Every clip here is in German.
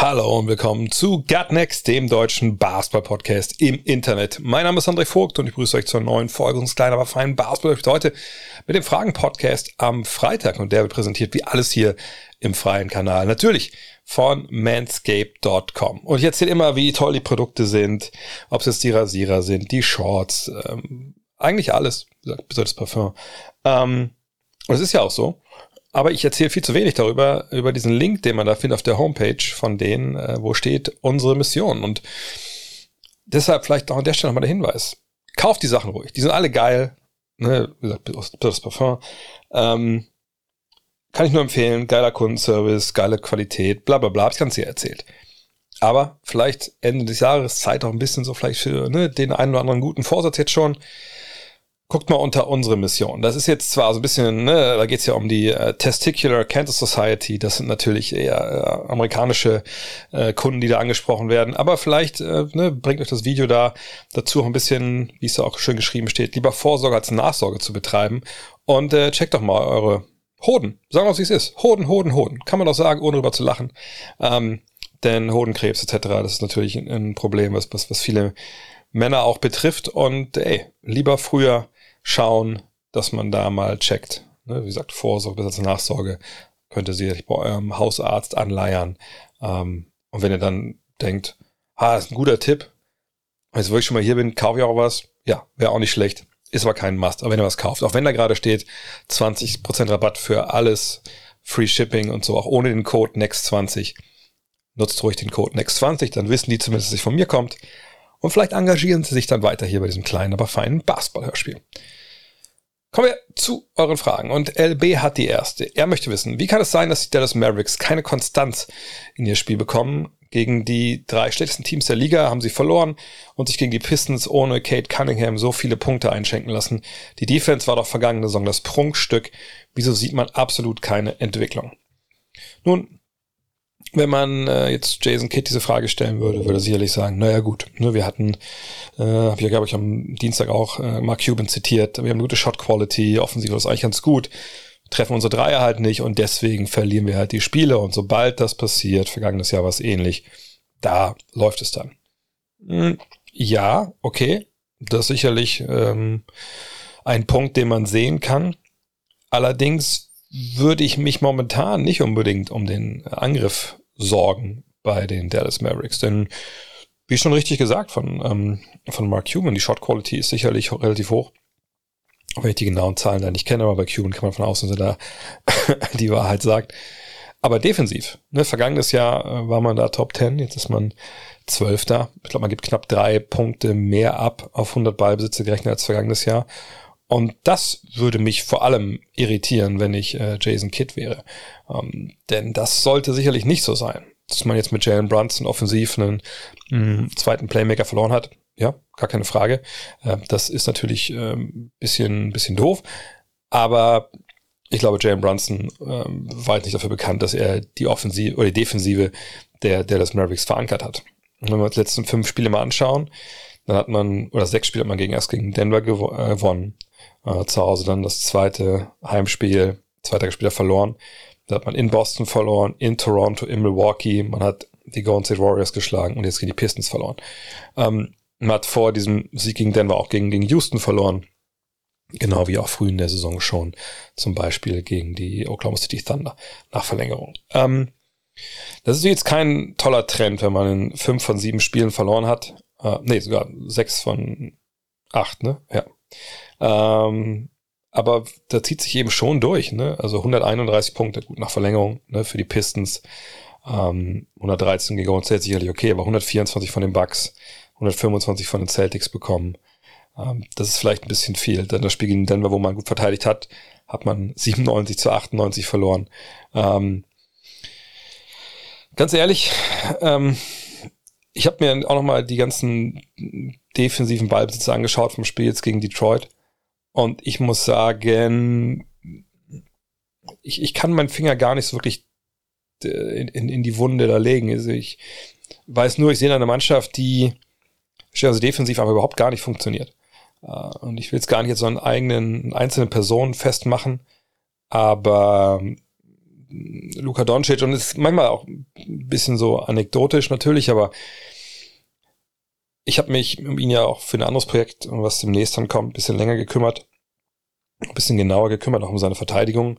Hallo und willkommen zu Gut Next, dem deutschen Basketball-Podcast im Internet. Mein Name ist André Vogt und ich begrüße euch zur neuen Folge unseres kleinen, aber feinen Basketball heute mit dem Fragen-Podcast am Freitag und der wird präsentiert wie alles hier im freien Kanal. Natürlich von manscape.com. Und ich erzähle immer, wie toll die Produkte sind, ob es jetzt die Rasierer sind, die Shorts, ähm, eigentlich alles, das Parfum. Ähm, und es ist ja auch so. Aber ich erzähle viel zu wenig darüber, über diesen Link, den man da findet auf der Homepage von denen, äh, wo steht unsere Mission. Und deshalb vielleicht auch an der Stelle nochmal der Hinweis. Kauft die Sachen ruhig. Die sind alle geil. Ne? Wie gesagt, das Parfum. Ähm, kann ich nur empfehlen. Geiler Kundenservice, geile Qualität, bla bla bla. Hab ich ganz hier erzählt. Aber vielleicht Ende des Jahres Zeit auch ein bisschen so vielleicht für ne, den einen oder anderen guten Vorsatz jetzt schon. Guckt mal unter unsere Mission. Das ist jetzt zwar so ein bisschen, ne, da geht's ja um die äh, Testicular Cancer Society. Das sind natürlich eher äh, amerikanische äh, Kunden, die da angesprochen werden. Aber vielleicht äh, ne, bringt euch das Video da dazu auch ein bisschen, wie es da auch schön geschrieben steht, lieber Vorsorge als Nachsorge zu betreiben. Und äh, checkt doch mal eure Hoden. Sagen wir, wie es ist. Hoden, Hoden, Hoden. Kann man doch sagen, ohne drüber zu lachen. Ähm, denn Hodenkrebs etc., das ist natürlich ein, ein Problem, was, was, was viele Männer auch betrifft. Und ey, lieber früher schauen, dass man da mal checkt. Ne, wie gesagt, Vorsorge bis als Nachsorge könnt ihr sicherlich bei eurem Hausarzt anleiern. Ähm, und wenn ihr dann denkt, ah, ist ein guter Tipp, jetzt ich schon mal hier bin, kaufe ich auch was. Ja, wäre auch nicht schlecht. Ist aber kein Must. Aber wenn ihr was kauft, auch wenn da gerade steht, 20% Rabatt für alles, Free Shipping und so, auch ohne den Code NEXT20, nutzt ruhig den Code NEXT20, dann wissen die zumindest, dass es von mir kommt. Und vielleicht engagieren sie sich dann weiter hier bei diesem kleinen, aber feinen Basketball-Hörspiel. Kommen wir zu euren Fragen. Und LB hat die erste. Er möchte wissen, wie kann es sein, dass die Dallas Mavericks keine Konstanz in ihr Spiel bekommen? Gegen die drei schlechtesten Teams der Liga haben sie verloren und sich gegen die Pistons ohne Kate Cunningham so viele Punkte einschenken lassen. Die Defense war doch vergangene Saison das Prunkstück. Wieso sieht man absolut keine Entwicklung? Nun, wenn man äh, jetzt Jason Kidd diese Frage stellen würde, würde er sicherlich sagen, naja gut, ne, wir hatten, äh, habe ich glaube ich am Dienstag auch äh, Mark Cuban zitiert, wir haben eine gute Shot Quality, offensiv ist eigentlich ganz gut, treffen unsere Dreier halt nicht und deswegen verlieren wir halt die Spiele und sobald das passiert, vergangenes Jahr war es ähnlich, da läuft es dann. Hm, ja, okay, das ist sicherlich ähm, ein Punkt, den man sehen kann. Allerdings würde ich mich momentan nicht unbedingt um den Angriff sorgen bei den Dallas Mavericks. Denn, wie schon richtig gesagt von, ähm, von Mark Cuban, die Shot Quality ist sicherlich relativ hoch. Wenn ich die genauen Zahlen da nicht kenne, aber bei Cuban kann man von außen, dass er da die Wahrheit sagt. Aber defensiv, ne, vergangenes Jahr äh, war man da Top 10, jetzt ist man Zwölfter. Ich glaube, man gibt knapp drei Punkte mehr ab auf 100 Ballbesitze gerechnet als vergangenes Jahr. Und das würde mich vor allem irritieren, wenn ich äh, Jason Kidd wäre. Ähm, denn das sollte sicherlich nicht so sein. Dass man jetzt mit Jalen Brunson offensiv einen mh, zweiten Playmaker verloren hat. Ja, gar keine Frage. Äh, das ist natürlich ähm, bisschen, bisschen doof. Aber ich glaube, Jalen Brunson ähm, war halt nicht dafür bekannt, dass er die Offensive oder die Defensive der, der das Mavericks verankert hat. Und wenn wir uns die letzten fünf Spiele mal anschauen, dann hat man, oder sechs Spiele hat man gegen erst gegen Denver äh, gewonnen äh, zu Hause dann das zweite Heimspiel, zwei Tage später verloren. Da hat man in Boston verloren, in Toronto, in Milwaukee. Man hat die Golden State Warriors geschlagen und jetzt gegen die Pistons verloren. Ähm, man hat vor diesem Sieg gegen Denver auch gegen, gegen Houston verloren. Genau wie auch früh in der Saison schon. Zum Beispiel gegen die Oklahoma City Thunder nach Verlängerung. Ähm, das ist jetzt kein toller Trend, wenn man in fünf von sieben Spielen verloren hat. Äh, nee, sogar sechs von acht, ne? Ja. Ähm, aber da zieht sich eben schon durch, ne? Also 131 Punkte, gut nach Verlängerung, ne, für die Pistons. Ähm, 113 gegen Golden State sicherlich okay, aber 124 von den Bucks, 125 von den Celtics bekommen. Ähm, das ist vielleicht ein bisschen viel. Dann das Spiel gegen Denver, wo man gut verteidigt hat, hat man 97 zu 98 verloren. Ähm, ganz ehrlich, ähm, ich habe mir auch nochmal die ganzen defensiven Ballbesitzer angeschaut vom Spiel jetzt gegen Detroit. Und ich muss sagen, ich, ich kann meinen Finger gar nicht so wirklich äh, in, in, in die Wunde da legen. Also ich weiß nur, ich sehe eine Mannschaft, die also defensiv aber überhaupt gar nicht funktioniert. Äh, und ich will es gar nicht jetzt so an eigenen, einzelnen Personen festmachen, aber Luka Doncic und ist manchmal auch ein bisschen so anekdotisch natürlich, aber ich habe mich um ihn ja auch für ein anderes Projekt, was demnächst dann kommt, ein bisschen länger gekümmert, ein bisschen genauer gekümmert, auch um seine Verteidigung.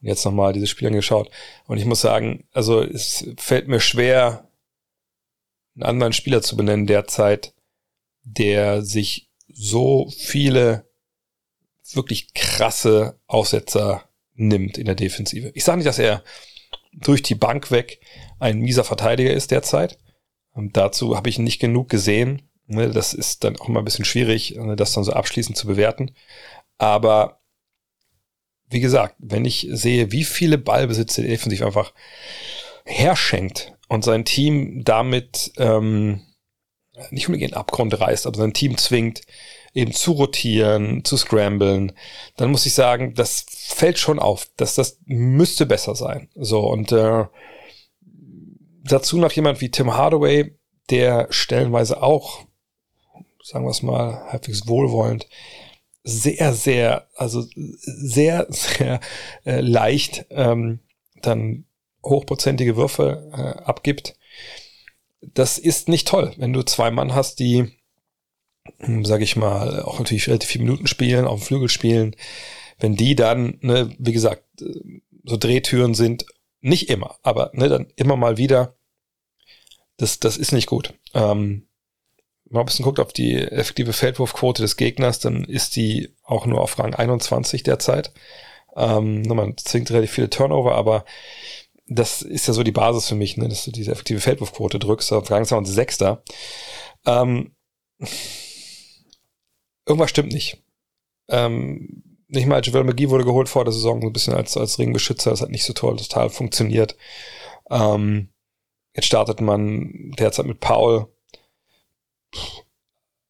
Und jetzt nochmal dieses Spiel angeschaut. Und ich muss sagen, also es fällt mir schwer, einen anderen Spieler zu benennen derzeit, der sich so viele wirklich krasse Aussetzer nimmt in der Defensive. Ich sage nicht, dass er durch die Bank weg ein mieser Verteidiger ist derzeit. Und dazu habe ich nicht genug gesehen. Ne, das ist dann auch mal ein bisschen schwierig, ne, das dann so abschließend zu bewerten. Aber wie gesagt, wenn ich sehe, wie viele Ballbesitze defensiv einfach herschenkt und sein Team damit ähm, nicht unbedingt in Abgrund reißt, aber sein Team zwingt, eben zu rotieren, zu scramblen, dann muss ich sagen, das fällt schon auf, dass das müsste besser sein. So und äh, dazu noch jemand wie Tim Hardaway, der stellenweise auch, sagen wir es mal, halbwegs wohlwollend, sehr, sehr, also sehr, sehr äh, leicht ähm, dann hochprozentige Würfe äh, abgibt. Das ist nicht toll, wenn du zwei Mann hast, die sage ich mal, auch natürlich relativ viele Minuten spielen, auf dem Flügel spielen, wenn die dann, ne, wie gesagt, so Drehtüren sind, nicht immer, aber ne, dann immer mal wieder, das, das ist nicht gut. Ähm, wenn man ein bisschen guckt auf die effektive Feldwurfquote des Gegners, dann ist die auch nur auf Rang 21 derzeit. Ähm, man zwingt relativ viele Turnover, aber das ist ja so die Basis für mich, ne, dass du diese effektive Feldwurfquote drückst. Auf Rang 26 da. Ähm, irgendwas stimmt nicht. Ähm, nicht mal Javel McGee wurde geholt vor der Saison, so ein bisschen als, als Ringbeschützer. Das hat nicht so toll, total funktioniert. Ähm, jetzt startet man derzeit mit Paul.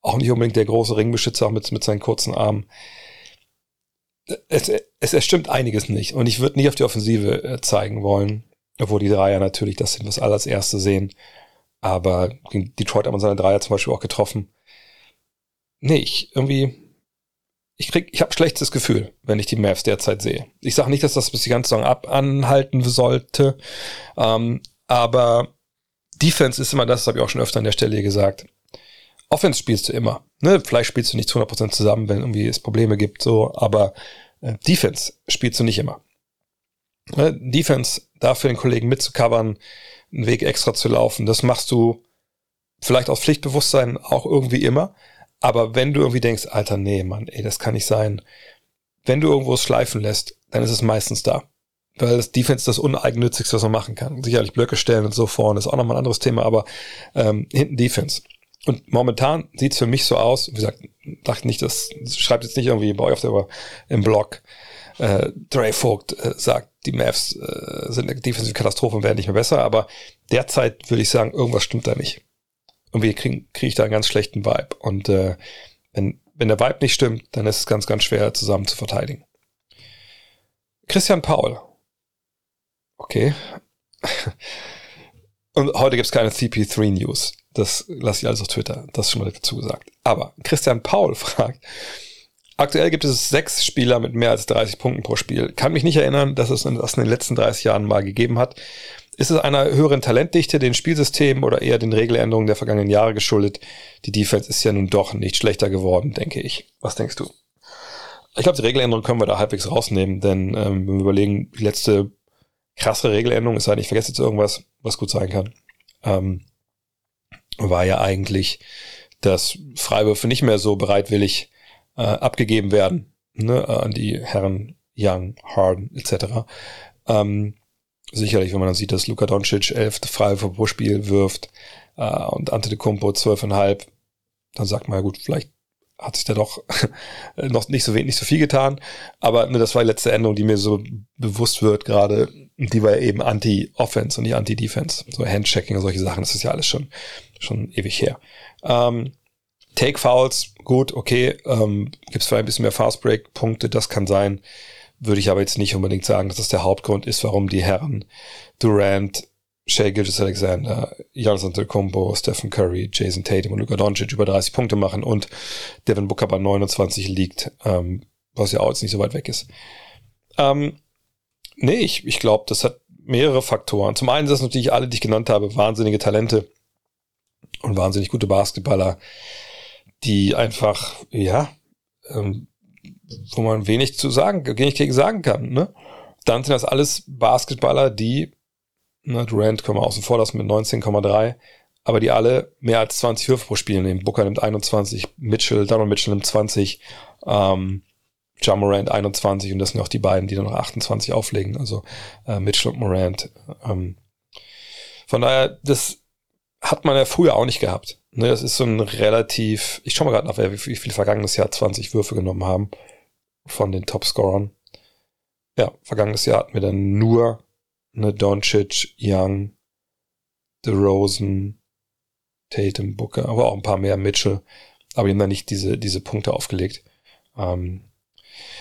Auch nicht unbedingt der große Ringbeschützer, auch mit, mit seinen kurzen Armen. Es, es, es stimmt einiges nicht. Und ich würde nicht auf die Offensive äh, zeigen wollen, obwohl die Dreier natürlich das sind, was alle als Erste sehen. Aber gegen Detroit hat man seine Dreier zum Beispiel auch getroffen nee, ich irgendwie, ich krieg, ich habe schlechtes Gefühl, wenn ich die Mavs derzeit sehe. Ich sage nicht, dass das bis die ganze Saison ab anhalten sollte, ähm, aber Defense ist immer das, das habe ich auch schon öfter an der Stelle gesagt. Offense spielst du immer. Ne? Vielleicht spielst du nicht zu 100% zusammen, wenn irgendwie es Probleme gibt, so, aber äh, Defense spielst du nicht immer. Ne? Defense dafür den Kollegen mitzucovern, einen Weg extra zu laufen, das machst du vielleicht aus Pflichtbewusstsein auch irgendwie immer, aber wenn du irgendwie denkst, Alter, nee, Mann, ey, das kann nicht sein. Wenn du irgendwo es schleifen lässt, dann ist es meistens da. Weil das Defense das uneigennützigste, was man machen kann. Sicherlich Blöcke stellen und so vorne ist auch nochmal ein anderes Thema, aber ähm, hinten Defense. Und momentan sieht's für mich so aus, wie gesagt, dachte nicht, das schreibt jetzt nicht irgendwie bei euch auf der im Blog. Äh, Dre Vogt äh, sagt, die Mavs äh, sind eine defensive Katastrophe und werden nicht mehr besser, aber derzeit würde ich sagen, irgendwas stimmt da nicht irgendwie kriege krieg ich da einen ganz schlechten Vibe. Und äh, wenn, wenn der Vibe nicht stimmt, dann ist es ganz, ganz schwer zusammen zu verteidigen. Christian Paul. Okay. Und heute gibt's keine CP3 News. Das lasse ich alles auf Twitter. Das ist schon mal dazu gesagt. Aber Christian Paul fragt, aktuell gibt es sechs Spieler mit mehr als 30 Punkten pro Spiel. Kann mich nicht erinnern, dass es das in den letzten 30 Jahren mal gegeben hat. Ist es einer höheren Talentdichte, den Spielsystemen oder eher den Regeländerungen der vergangenen Jahre geschuldet? Die Defense ist ja nun doch nicht schlechter geworden, denke ich. Was denkst du? Ich glaube, die Regeländerung können wir da halbwegs rausnehmen, denn ähm, wenn wir überlegen, die letzte krasse Regeländerung, ist eigentlich, vergesse jetzt irgendwas, was gut sein kann, ähm, war ja eigentlich, dass Freiwürfe nicht mehr so bereitwillig äh, abgegeben werden ne, an die Herren Young, Harden etc. Ähm, sicherlich, wenn man dann sieht, dass Luka Doncic elf Freiwürfe pro Spiel wirft äh, und Ante de Kumpo zwölfeinhalb, dann sagt man ja gut, vielleicht hat sich da doch noch nicht so wenig, nicht so viel getan. Aber ne, das war die letzte Änderung, die mir so bewusst wird gerade. Die war eben Anti-Offense und nicht Anti-Defense. So Handchecking und solche Sachen, das ist ja alles schon, schon ewig her. Ähm, Take Fouls, gut, okay. Ähm, Gibt es vielleicht ein bisschen mehr Fast Break Punkte, das kann sein. Würde ich aber jetzt nicht unbedingt sagen, dass das der Hauptgrund ist, warum die Herren Durant, Shea Gilgis Alexander, Giannis Antetokounmpo, Stephen Curry, Jason Tatum und Luka Doncic über 30 Punkte machen und Devin Booker bei 29 liegt, ähm, was ja auch jetzt nicht so weit weg ist. Ähm, nee, ich, ich glaube, das hat mehrere Faktoren. Zum einen sind natürlich alle, die ich genannt habe, wahnsinnige Talente und wahnsinnig gute Basketballer, die einfach, ja, ähm, wo man wenig zu sagen, wenig gegen sagen kann. Ne? Dann sind das alles Basketballer, die Ne, Durant können wir außen vor lassen mit 19,3. Aber die alle mehr als 20 Würfe pro Spiel nehmen. Booker nimmt 21, Mitchell, Donald Mitchell nimmt 20, ähm, John Morant 21 und das sind auch die beiden, die dann noch 28 auflegen. Also äh, Mitchell und Morant. Ähm, von daher, das hat man ja früher auch nicht gehabt. Ne, das ist so ein relativ, ich schau mal gerade nach, wie, wie viel vergangenes Jahr 20 Würfe genommen haben von den Topscorern. Ja, vergangenes Jahr hatten wir dann nur ne, Doncic, Young, DeRozan, Tatum, Booker, aber auch ein paar mehr Mitchell. Aber die haben da nicht diese, diese Punkte aufgelegt. Ähm,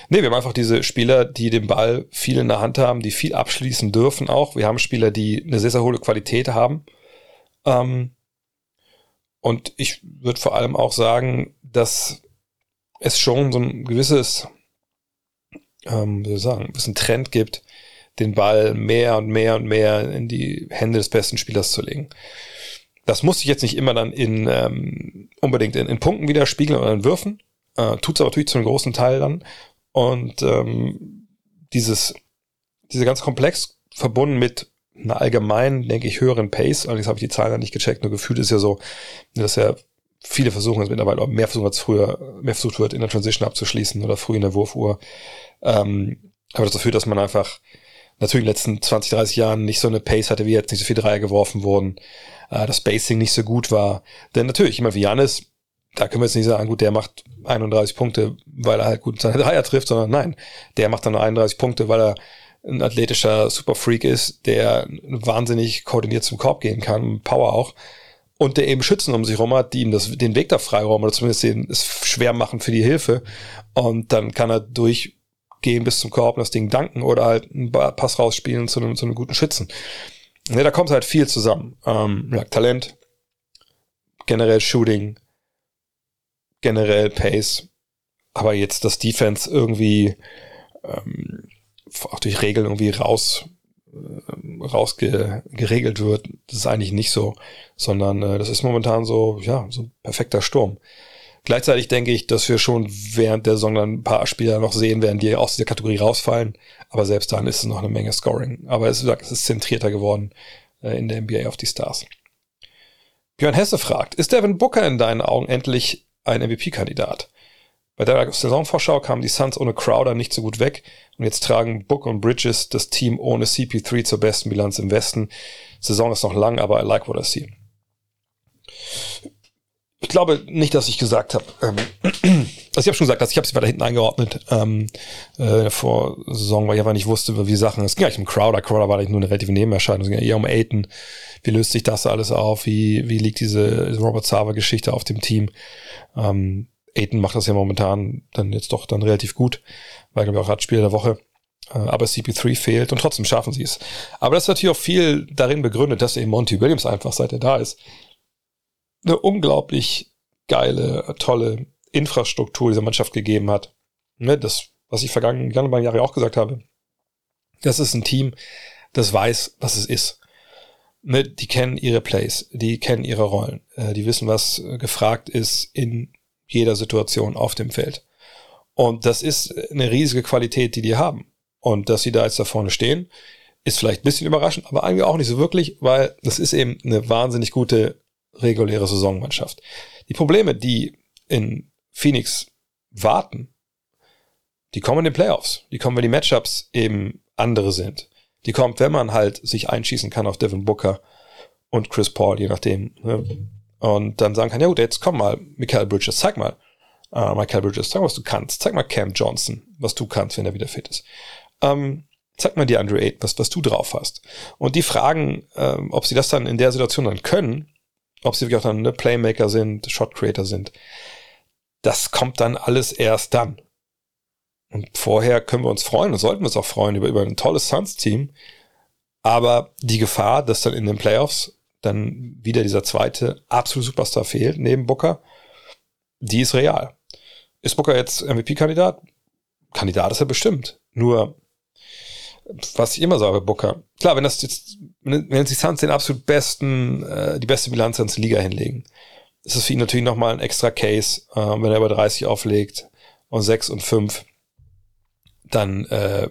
nee, wir haben einfach diese Spieler, die den Ball viel in der Hand haben, die viel abschließen dürfen auch. Wir haben Spieler, die eine sehr, sehr hohe Qualität haben. Ähm, und ich würde vor allem auch sagen, dass es schon so ein gewisses, ähm, wie soll ich sagen, ein bisschen Trend gibt, den Ball mehr und mehr und mehr in die Hände des besten Spielers zu legen. Das muss sich jetzt nicht immer dann in ähm, unbedingt in, in Punkten widerspiegeln oder in Würfen. Äh, Tut es aber natürlich zu einem großen Teil dann. Und ähm, dieses, diese ganz komplex verbunden mit einer allgemeinen, denke ich, höheren Pace, allerdings habe ich die Zahlen dann nicht gecheckt, nur gefühlt ist ja so, dass ja viele versuchen es mittlerweile, mehr versuchen als früher, mehr versucht wird, in der Transition abzuschließen oder früh in der Wurfuhr. Ähm, aber das führt, dass man einfach natürlich in den letzten 20, 30 Jahren nicht so eine Pace hatte, wie jetzt nicht so viele Dreier geworfen wurden, äh, das Spacing nicht so gut war. Denn natürlich, immer wie Janis, da können wir jetzt nicht sagen, gut, der macht 31 Punkte, weil er halt gut seine Dreier trifft, sondern nein, der macht dann nur 31 Punkte, weil er ein athletischer Superfreak ist, der wahnsinnig koordiniert zum Korb gehen kann, Power auch, und der eben Schützen um sich rum hat, die ihm das, den Weg da freiräumen oder zumindest den, es schwer machen für die Hilfe. Und dann kann er durch gehen bis zum Korb und das Ding danken oder halt einen Pass rausspielen zu einem, zu einem guten Schützen. Ja, da kommt halt viel zusammen. Ähm, ja, Talent, generell Shooting, generell Pace, aber jetzt das Defense irgendwie ähm, auch durch Regeln irgendwie raus äh, rausgeregelt wird, das ist eigentlich nicht so, sondern äh, das ist momentan so, ja, so ein perfekter Sturm. Gleichzeitig denke ich, dass wir schon während der Saison dann ein paar Spieler noch sehen werden, die aus dieser Kategorie rausfallen. Aber selbst dann ist es noch eine Menge Scoring. Aber es, es ist zentrierter geworden äh, in der NBA auf die Stars. Björn Hesse fragt, ist Devin Booker in deinen Augen endlich ein MVP-Kandidat? Bei der Saisonvorschau kamen die Suns ohne Crowder nicht so gut weg und jetzt tragen Book und Bridges das Team ohne CP3 zur besten Bilanz im Westen. Saison ist noch lang, aber I like what I see. Ich glaube nicht, dass ich gesagt habe. Ähm, also ich habe schon gesagt, dass ich habe sie weiter hinten eingeordnet ähm, äh, vor Saison, weil ich einfach nicht wusste, wie Sachen. Es ging eigentlich um Crowder. Crowder war eigentlich nur eine relative Nebenerscheinung. Es ging eher um Aiden. Wie löst sich das alles auf? Wie wie liegt diese Robert Sava-Geschichte auf dem Team? Ähm, Aiden macht das ja momentan dann jetzt doch dann relativ gut, weil glaube ich auch Radspieler der Woche. Äh, aber CP3 fehlt und trotzdem schaffen sie es. Aber das ist natürlich auch viel darin begründet, dass eben Monty Williams einfach, seit er da ist, eine unglaublich geile, tolle Infrastruktur dieser Mannschaft gegeben hat. Ne, das, was ich vergangenen Jahre auch gesagt habe. Das ist ein Team, das weiß, was es ist. Ne, die kennen ihre Plays, die kennen ihre Rollen, äh, die wissen, was gefragt ist in jeder Situation auf dem Feld. Und das ist eine riesige Qualität, die die haben. Und dass sie da jetzt da vorne stehen, ist vielleicht ein bisschen überraschend, aber eigentlich auch nicht so wirklich, weil das ist eben eine wahnsinnig gute reguläre Saisonmannschaft. Die Probleme, die in Phoenix warten, die kommen in den Playoffs. Die kommen, wenn die Matchups eben andere sind. Die kommt, wenn man halt sich einschießen kann auf Devin Booker und Chris Paul, je nachdem. Ne? Und dann sagen kann, ja gut, jetzt komm mal, Michael Bridges, zeig mal. äh, Michael Bridges, zeig mal, was du kannst. Zeig mal Cam Johnson, was du kannst, wenn er wieder fit ist. Ähm, zeig mal dir Andre Ayton, was, was du drauf hast. Und die fragen, ähm, ob sie das dann in der Situation dann können, ob sie wirklich auch dann ne, Playmaker sind, Shot Creator sind, das kommt dann alles erst dann. Und vorher können wir uns freuen und sollten uns auch freuen über, über ein tolles Suns-Team. Aber die Gefahr, dass dann in den Playoffs dann wieder dieser zweite absolute Superstar fehlt, neben Booker, die ist real. Ist Booker jetzt MVP-Kandidat? Kandidat ist er bestimmt. Nur, was ich immer sage, Booker, klar, wenn das jetzt, wenn die Suns den absolut besten, äh, die beste Bilanz ins Liga hinlegen, ist es für ihn natürlich nochmal ein extra Case, äh, wenn er über 30 auflegt und 6 und 5, dann, äh,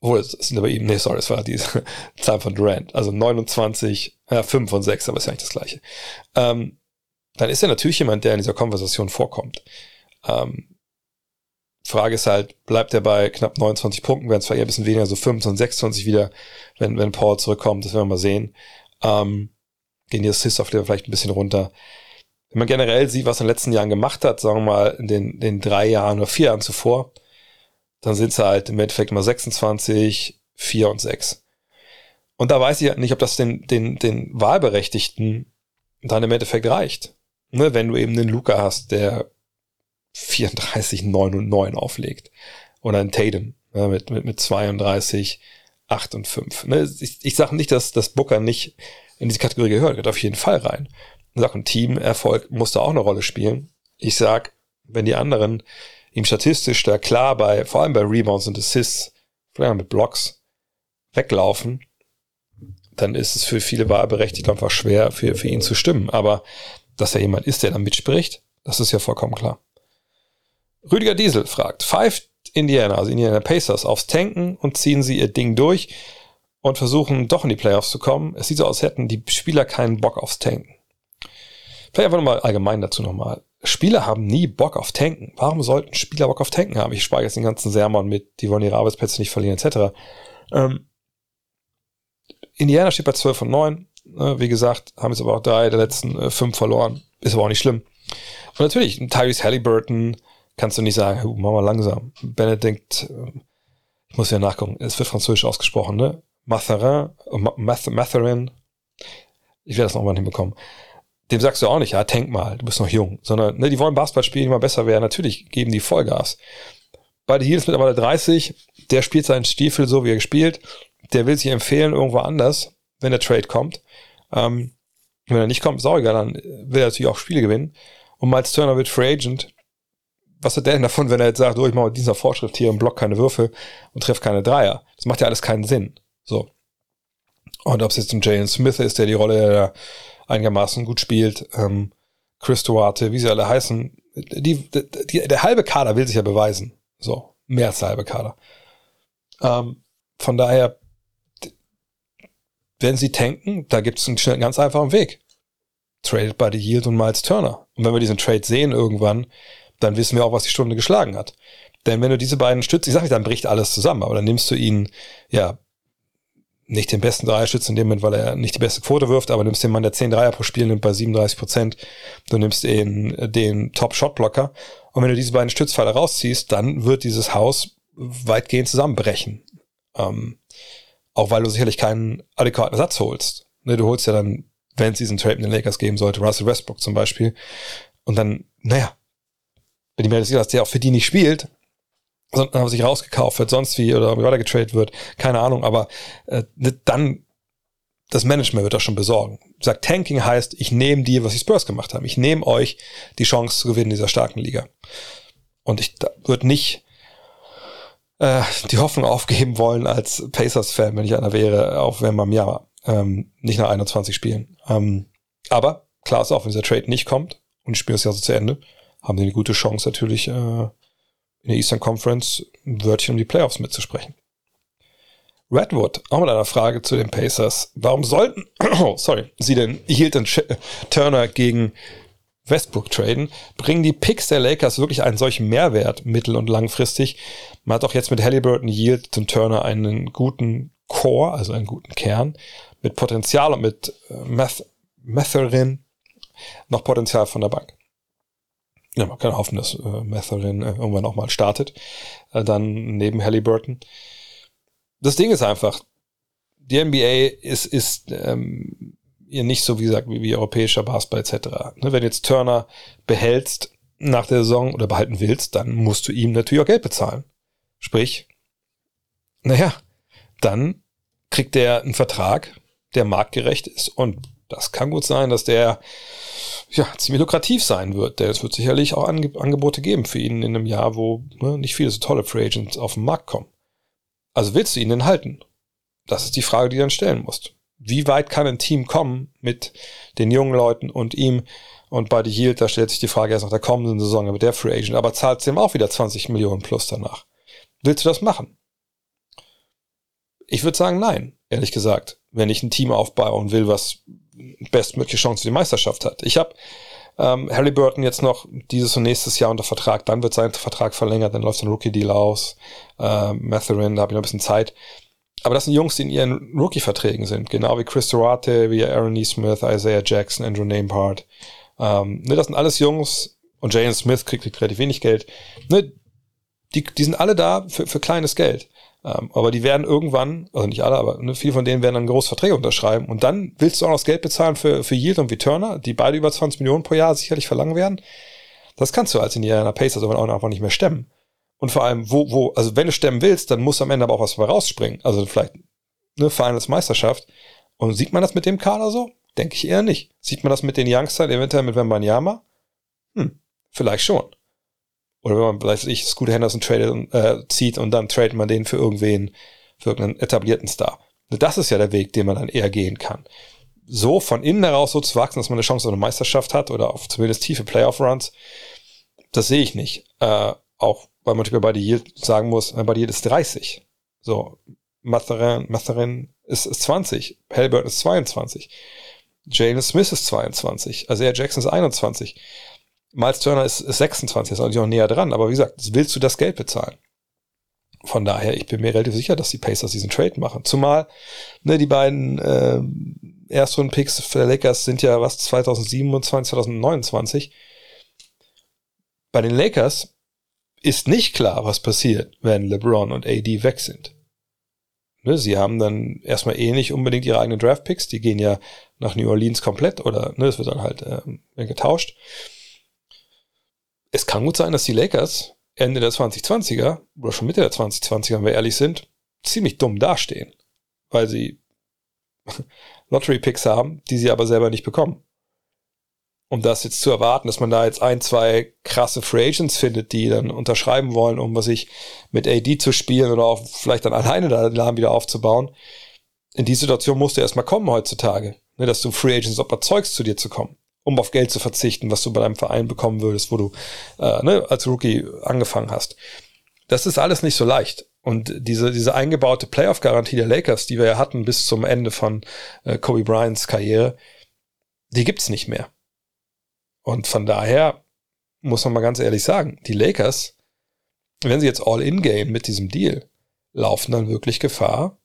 obwohl, es sind aber eben, nee, sorry, es war die Zahl von Durant, also 29, ja, 5 und 6, aber ist ja eigentlich das gleiche. Ähm, dann ist er natürlich jemand, der in dieser Konversation vorkommt. Ähm, Frage ist halt, bleibt er bei knapp 29 Punkten, werden zwar eher ein bisschen weniger, so 25, 26 wieder, wenn, wenn Paul zurückkommt, das werden wir mal sehen. Ähm, gehen die Assists auf vielleicht ein bisschen runter. Wenn man generell sieht, was er in den letzten Jahren gemacht hat, sagen wir mal in den, den drei Jahren oder vier Jahren zuvor, dann sind sie halt im Endeffekt mal 26, 4 und 6. Und da weiß ich halt nicht, ob das den, den, den Wahlberechtigten dann im Endeffekt reicht. Ne, wenn du eben einen Luca hast, der 34, 9 und 9 auflegt. Oder einen Tatum ne, mit, mit, mit 32, 8 und 5. Ne, ich, ich sage nicht, dass das Booker nicht in diese Kategorie gehört, gehört auf jeden Fall rein. Ich sage, ein Teamerfolg muss da auch eine Rolle spielen. Ich sag, wenn die anderen ihm statistisch da klar bei, vor allem bei Rebounds und Assists, vielleicht mit Blocks, weglaufen, dann ist es für viele Wahlberechtigte einfach schwer, für, für ihn zu stimmen. Aber dass er jemand ist, der da mitspricht, das ist ja vollkommen klar. Rüdiger Diesel fragt, pfeift Indiana, also Indiana Pacers, aufs Tanken und ziehen sie ihr Ding durch und versuchen doch in die Playoffs zu kommen. Es sieht so aus, hätten die Spieler keinen Bock aufs Tanken. Vielleicht einfach nochmal allgemein dazu nochmal. Spieler haben nie Bock auf Tanken. Warum sollten Spieler Bock auf Tanken haben? Ich spare jetzt den ganzen Sermon mit, die wollen ihre Arbeitsplätze nicht verlieren, etc. Ähm, Indiana steht bei 12 von 9. Äh, wie gesagt, haben jetzt aber auch drei der letzten äh, fünf verloren. Ist aber auch nicht schlimm. Und natürlich, Tyrese Halliburton kannst du nicht sagen, huh, mach mal langsam. Benedict, äh, ich muss ja nachgucken, es wird französisch ausgesprochen, ne? Matherin, Matherin, ich werde das nochmal hinbekommen. Dem sagst du auch nicht, ja, tank mal, du bist noch jung, sondern ne, die wollen Basketball spielen, immer besser werden. Natürlich geben die Vollgas. Beide ist mittlerweile 30, der spielt seinen Stiefel so, wie er gespielt der will sich empfehlen irgendwo anders, wenn der Trade kommt. Ähm, wenn er nicht kommt, ist dann will er natürlich auch Spiele gewinnen. Und Miles Turner wird Free Agent. Was hat der denn davon, wenn er jetzt sagt, oh, ich mache mit dieser Vorschrift hier im Block keine Würfe und treffe keine Dreier? Das macht ja alles keinen Sinn. So. Und ob es jetzt ein Jalen Smith ist, der die Rolle der einigermaßen gut spielt, ähm, Chris Duarte, wie sie alle heißen, die, die, der halbe Kader will sich ja beweisen. So, mehr als der halbe Kader. Ähm, von daher wenn sie tanken, da gibt es einen, einen ganz einfachen Weg. Traded by the Yield und Miles Turner. Und wenn wir diesen Trade sehen irgendwann, dann wissen wir auch, was die Stunde geschlagen hat. Denn wenn du diese beiden Stützen, ich sag nicht, dann bricht alles zusammen, aber dann nimmst du ihn, ja, nicht den besten Dreierschützen in dem Moment, weil er nicht die beste Quote wirft, aber nimmst den Mann, der 10 Dreier pro Spiel nimmt bei 37 Prozent. Du nimmst den, den Top-Shot-Blocker. Und wenn du diese beiden Stützpfeiler rausziehst, dann wird dieses Haus weitgehend zusammenbrechen. Ähm, auch weil du sicherlich keinen adäquaten Ersatz holst. Ne, du holst ja dann, wenn es diesen Trade in den Lakers geben sollte, Russell Westbrook zum Beispiel. Und dann, naja, wenn die Meldung dass der auch für die nicht spielt, sondern sich rausgekauft wird, sonst wie oder weiter getradet wird, keine Ahnung, aber äh, ne, dann das Management wird das schon besorgen. Sagt, Tanking heißt, ich nehme die, was die Spurs gemacht haben. Ich nehme euch die Chance zu gewinnen in dieser starken Liga. Und ich würde nicht äh, die Hoffnung aufgeben wollen als Pacers-Fan, wenn ich einer wäre, auch wenn man ja ähm, nicht nach 21 spielen. Ähm, aber klar ist auch, wenn dieser Trade nicht kommt und das Spiel ist ja so zu Ende, haben sie eine gute Chance natürlich äh, in der Eastern Conference ein Wörtchen um die Playoffs mitzusprechen. Redwood, auch mit einer Frage zu den Pacers. Warum sollten, oh, sorry, sie denn Hilton Turner gegen Westbrook traden, bringen die Picks der Lakers wirklich einen solchen Mehrwert mittel- und langfristig. Man hat auch jetzt mit Halliburton, Yield und Turner einen guten Core, also einen guten Kern, mit Potenzial und mit äh, Meth Metherin noch Potenzial von der Bank. Ja, man kann hoffen, dass äh, Matherin äh, irgendwann auch mal startet. Äh, dann neben Halliburton. Das Ding ist einfach, die NBA ist, ist ähm, ihr nicht so, wie gesagt, wie, wie europäischer Basketball etc. Ne, wenn jetzt Turner behältst nach der Saison oder behalten willst, dann musst du ihm natürlich auch Geld bezahlen. Sprich, naja, dann kriegt der einen Vertrag, der marktgerecht ist und das kann gut sein, dass der ja, ziemlich lukrativ sein wird. Denn es wird sicherlich auch Ange Angebote geben für ihn in einem Jahr, wo ne, nicht viele so tolle Free Agents auf den Markt kommen. Also willst du ihn denn halten? Das ist die Frage, die du dann stellen musst. Wie weit kann ein Team kommen mit den jungen Leuten und ihm? Und bei The Yield, da stellt sich die Frage erst nach der kommenden Saison mit der Free Agent, aber zahlt ihm auch wieder 20 Millionen plus danach. Willst du das machen? Ich würde sagen, nein, ehrlich gesagt, wenn ich ein Team aufbauen will, was bestmögliche Chance für die Meisterschaft hat. Ich habe ähm, Harry Burton jetzt noch dieses und nächstes Jahr unter Vertrag, dann wird sein Vertrag verlängert, dann läuft sein Rookie-Deal aus. Äh, Matherin, da habe ich noch ein bisschen Zeit. Aber das sind Jungs, die in ihren Rookie-Verträgen sind, genau wie Chris Durate, wie Aaron E. Smith, Isaiah Jackson, Andrew Namehart. Ähm, ne, das sind alles Jungs, und Jalen Smith kriegt, kriegt relativ wenig Geld. Ne, die, die sind alle da für, für kleines Geld. Ähm, aber die werden irgendwann, also nicht alle, aber ne, viele von denen werden dann große Verträge unterschreiben. Und dann willst du auch noch das Geld bezahlen für, für Yield und wie Turner, die beide über 20 Millionen pro Jahr sicherlich verlangen werden. Das kannst du als Indiana Pacers aber auch einfach nicht mehr stemmen. Und vor allem, wo, wo, also wenn du stemmen willst, dann muss am Ende aber auch was dabei rausspringen. Also vielleicht eine Finals Meisterschaft. Und sieht man das mit dem Kader so? Denke ich eher nicht. Sieht man das mit den Youngsters, eventuell mit Wembanyama? Hm, vielleicht schon. Oder wenn man, weiß ich, Scooter Henderson tradet, äh, zieht und dann tradet man den für irgendwen, für irgendeinen etablierten Star. Das ist ja der Weg, den man dann eher gehen kann. So von innen heraus so zu wachsen, dass man eine Chance auf eine Meisterschaft hat oder auf zumindest tiefe Playoff-Runs, das sehe ich nicht. Äh, auch weil man natürlich bei Yield sagen muss, bei Yield ist 30. So, Matherin, Matherin ist, ist 20, Halliburton ist 22, Jalen Smith ist 22, also Jackson ist 21. Miles Turner ist, ist 26, ist natürlich auch näher dran, aber wie gesagt, willst du das Geld bezahlen? Von daher, ich bin mir relativ sicher, dass die Pacers diesen Trade machen. Zumal ne, die beiden äh, Erstrunden-Picks für die Lakers sind ja was 2027, 2029. Bei den Lakers ist nicht klar, was passiert, wenn LeBron und AD weg sind. Ne, sie haben dann erstmal eh nicht unbedingt ihre eigenen Draft-Picks, die gehen ja nach New Orleans komplett oder ne, es wird dann halt äh, getauscht es kann gut sein, dass die Lakers Ende der 2020er oder schon Mitte der 2020er, wenn wir ehrlich sind, ziemlich dumm dastehen, weil sie Lottery Picks haben, die sie aber selber nicht bekommen. Um das jetzt zu erwarten, dass man da jetzt ein, zwei krasse Free Agents findet, die dann unterschreiben wollen, um was ich mit AD zu spielen oder auch vielleicht dann alleine da den Laden wieder aufzubauen. In die Situation musst du erstmal kommen heutzutage, ne, dass du Free Agents überzeugst, zu dir zu kommen um auf Geld zu verzichten, was du bei deinem Verein bekommen würdest, wo du äh, ne, als Rookie angefangen hast. Das ist alles nicht so leicht. Und diese, diese eingebaute Playoff-Garantie der Lakers, die wir ja hatten bis zum Ende von äh, Kobe Bryants Karriere, die gibt's nicht mehr. Und von daher muss man mal ganz ehrlich sagen, die Lakers, wenn sie jetzt all in gehen mit diesem Deal, laufen dann wirklich Gefahr,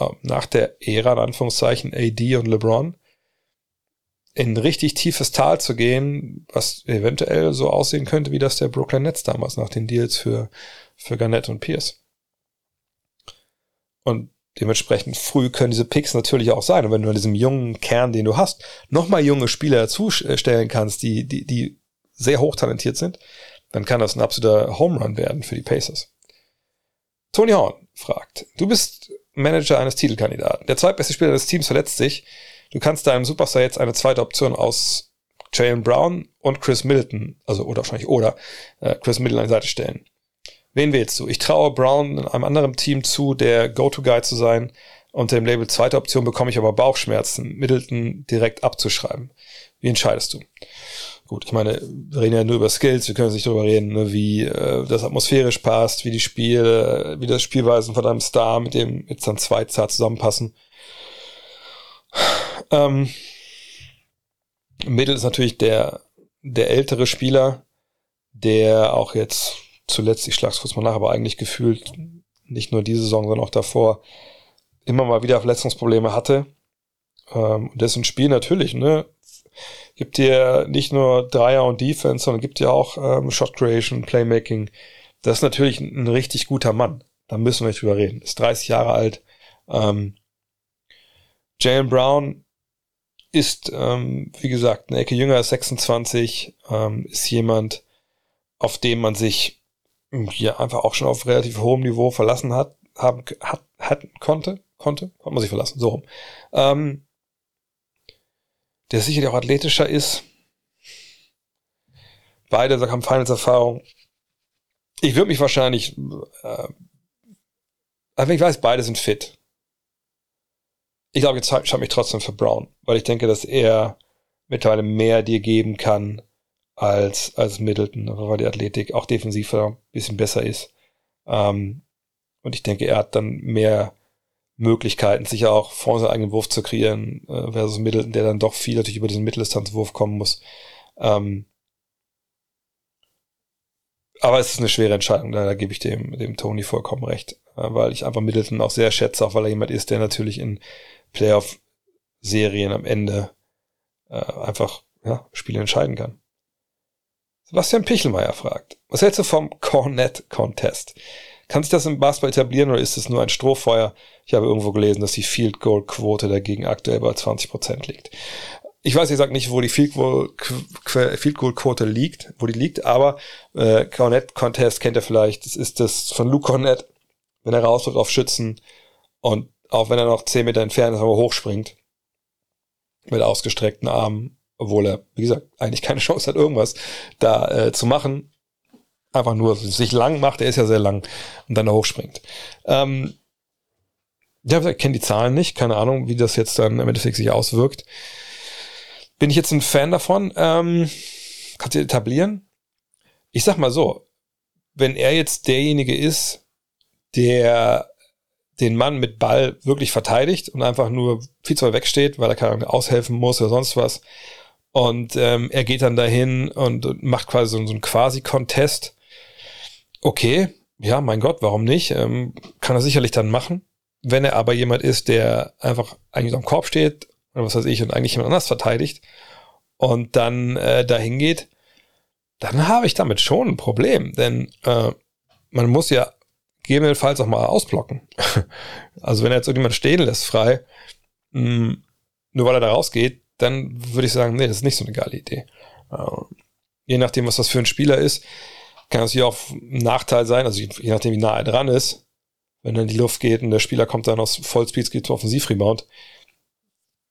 äh, nach der Ära, in Anführungszeichen, AD und LeBron, in richtig tiefes Tal zu gehen, was eventuell so aussehen könnte wie das der Brooklyn Nets damals nach den Deals für, für Garnett und Pierce. Und dementsprechend früh können diese Picks natürlich auch sein. Und wenn du an diesem jungen Kern, den du hast, nochmal junge Spieler dazustellen kannst, die, die, die sehr hochtalentiert sind, dann kann das ein absoluter Home Run werden für die Pacers. Tony Horn fragt, du bist Manager eines Titelkandidaten. Der zweitbeste Spieler des Teams verletzt sich. Du kannst deinem Superstar jetzt eine zweite Option aus Jalen Brown und Chris Middleton, also oder wahrscheinlich oder äh, Chris Middleton an die Seite stellen. Wen wählst du? Ich traue Brown in einem anderen Team zu, der Go-To-Guy zu sein. Unter dem Label zweite Option bekomme ich aber Bauchschmerzen, Middleton direkt abzuschreiben. Wie entscheidest du? Gut, ich meine, wir reden ja nur über Skills, wir können nicht darüber reden, ne, wie äh, das atmosphärisch passt, wie die Spiele, wie das Spielweisen von deinem Star mit dem jetzt dann Zweitstar zusammenpassen. Ähm, Mittel ist natürlich der, der ältere Spieler, der auch jetzt zuletzt, ich schlag's kurz mal nach, aber eigentlich gefühlt nicht nur diese Saison, sondern auch davor immer mal wieder Verletzungsprobleme hatte. Ähm, dessen Spiel natürlich, ne, Gibt dir nicht nur Dreier und Defense, sondern gibt dir auch ähm, Shot Creation, Playmaking. Das ist natürlich ein, ein, richtig guter Mann. Da müssen wir nicht drüber reden. Ist 30 Jahre alt. Ähm, Jalen Brown ist, ähm, wie gesagt, eine Ecke jünger als 26, ähm, ist jemand, auf dem man sich ja einfach auch schon auf relativ hohem Niveau verlassen hat, haben, hat, hat, konnte, konnte, konnte man sich verlassen, so rum. Ähm, der sicherlich auch athletischer ist. Beide haben Finals-Erfahrung. Ich würde mich wahrscheinlich, äh, ich weiß, beide sind fit. Ich glaube, jetzt schaue mich trotzdem für Brown, weil ich denke, dass er mittlerweile mehr dir geben kann als, als Middleton, weil die Athletik auch defensiv ein bisschen besser ist. Ähm, und ich denke, er hat dann mehr Möglichkeiten, sich auch vor seinem eigenen Wurf zu kreieren, äh, versus Middleton, der dann doch viel natürlich über diesen Mitteldistanzwurf kommen muss. Ähm, aber es ist eine schwere Entscheidung, da, da gebe ich dem, dem Tony vollkommen recht, äh, weil ich einfach Middleton auch sehr schätze, auch weil er jemand ist, der natürlich in Playoff-Serien am Ende äh, einfach ja, Spiele entscheiden kann. Sebastian Pichelmeier fragt, was hältst du vom Cornet Contest? Kann sich das im Basketball etablieren oder ist es nur ein Strohfeuer? Ich habe irgendwo gelesen, dass die Field Goal Quote dagegen aktuell bei 20 Prozent liegt. Ich weiß, ihr sagt nicht, wo die Field Goal, Field Goal Quote liegt, wo die liegt, aber äh, Cornet Contest kennt ihr vielleicht. Das ist das von Luke Cornet, wenn er rausläuft auf Schützen und auch wenn er noch 10 Meter entfernt ist, aber hochspringt mit ausgestreckten Armen obwohl er, wie gesagt, eigentlich keine Chance hat, irgendwas da äh, zu machen. Einfach nur sich lang macht, er ist ja sehr lang und dann da hochspringt. Ähm, ja, ich kenne die Zahlen nicht, keine Ahnung, wie das jetzt dann im Endeffekt sich auswirkt. Bin ich jetzt ein Fan davon? Ähm, kannst du etablieren? Ich sag mal so, wenn er jetzt derjenige ist, der den Mann mit Ball wirklich verteidigt und einfach nur viel zu weit wegsteht, weil er keine aushelfen muss oder sonst was, und ähm, er geht dann dahin und macht quasi so, so einen Quasi-Contest. Okay, ja, mein Gott, warum nicht? Ähm, kann er sicherlich dann machen. Wenn er aber jemand ist, der einfach eigentlich am Korb steht, oder was weiß ich, und eigentlich jemand anders verteidigt und dann äh, dahin geht, dann habe ich damit schon ein Problem. Denn äh, man muss ja gegebenenfalls auch mal ausblocken. also wenn er jetzt irgendjemand stehen lässt frei, mh, hm, nur weil er da rausgeht, dann würde ich sagen, nee, das ist nicht so eine geile Idee. Ähm, je nachdem, was das für ein Spieler ist, kann das hier auch ein Nachteil sein, also je nachdem, wie nah er dran ist. Wenn dann die Luft geht und der Spieler kommt dann aus Vollspeed, geht zum Offensivrebound.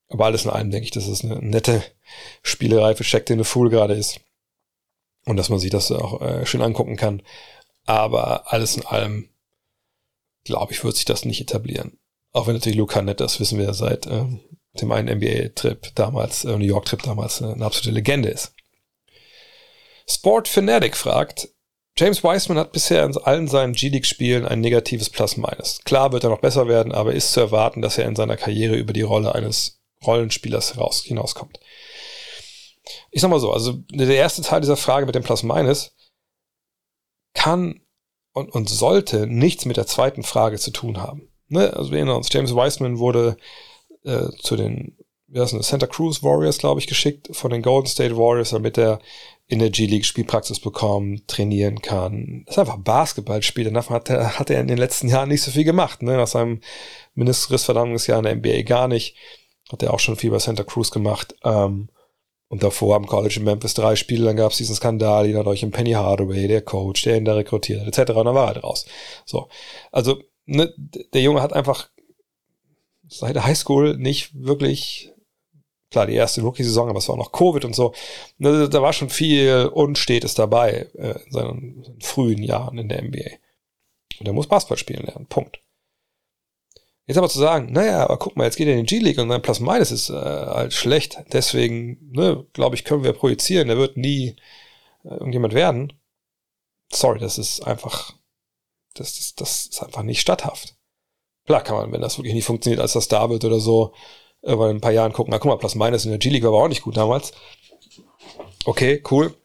Aber alles in allem denke ich, dass es eine nette Spielerei für Check, den Fool gerade ist. Und dass man sich das auch äh, schön angucken kann. Aber alles in allem, glaube ich, wird sich das nicht etablieren. Auch wenn natürlich Luca nett, das wissen wir seit ähm, dem einen NBA-Trip damals, äh, New York-Trip damals, äh, eine absolute Legende ist. Sport Fanatic fragt, James Wiseman hat bisher in allen seinen G-League-Spielen ein negatives Plus-Minus. Klar wird er noch besser werden, aber ist zu erwarten, dass er in seiner Karriere über die Rolle eines Rollenspielers raus, hinauskommt. Ich sag mal so, also der erste Teil dieser Frage mit dem Plus-Minus kann und, und sollte nichts mit der zweiten Frage zu tun haben. Ne? Also wir erinnern uns, James Wiseman wurde äh, zu den wie heißt das, Santa Cruz Warriors, glaube ich, geschickt von den Golden State Warriors, damit er in der G-League Spielpraxis bekommt, trainieren kann. Das ist einfach Basketballspiel. Davon hat er, hat er in den letzten Jahren nicht so viel gemacht. Ne? Nach seinem Mindestverdammungsjahr in der NBA gar nicht. Hat er auch schon viel bei Santa Cruz gemacht. Ähm, und davor am College in Memphis drei Spiele, dann gab es diesen Skandal, euch im Penny Hardaway, der Coach, der ihn da rekrutiert hat, etc. Und dann war er raus. So. Also, ne, der Junge hat einfach seit der Highschool nicht wirklich, klar, die erste Rookie-Saison, aber es war auch noch Covid und so. Ne, da war schon viel Unstetes dabei äh, in seinen, seinen frühen Jahren in der NBA. Und er muss Basketball spielen lernen. Punkt. Jetzt aber zu sagen, naja, aber guck mal, jetzt geht er in die G-League und sein Plus Minus ist äh, halt schlecht. Deswegen, ne, glaube ich, können wir projizieren, er wird nie äh, irgendjemand werden. Sorry, das ist einfach, das, das, das ist einfach nicht statthaft. Klar kann man, wenn das wirklich nicht funktioniert, als das da wird oder so, über ein paar Jahren gucken, na guck mal, Plus Minus in der G-League war aber auch nicht gut damals. Okay, cool.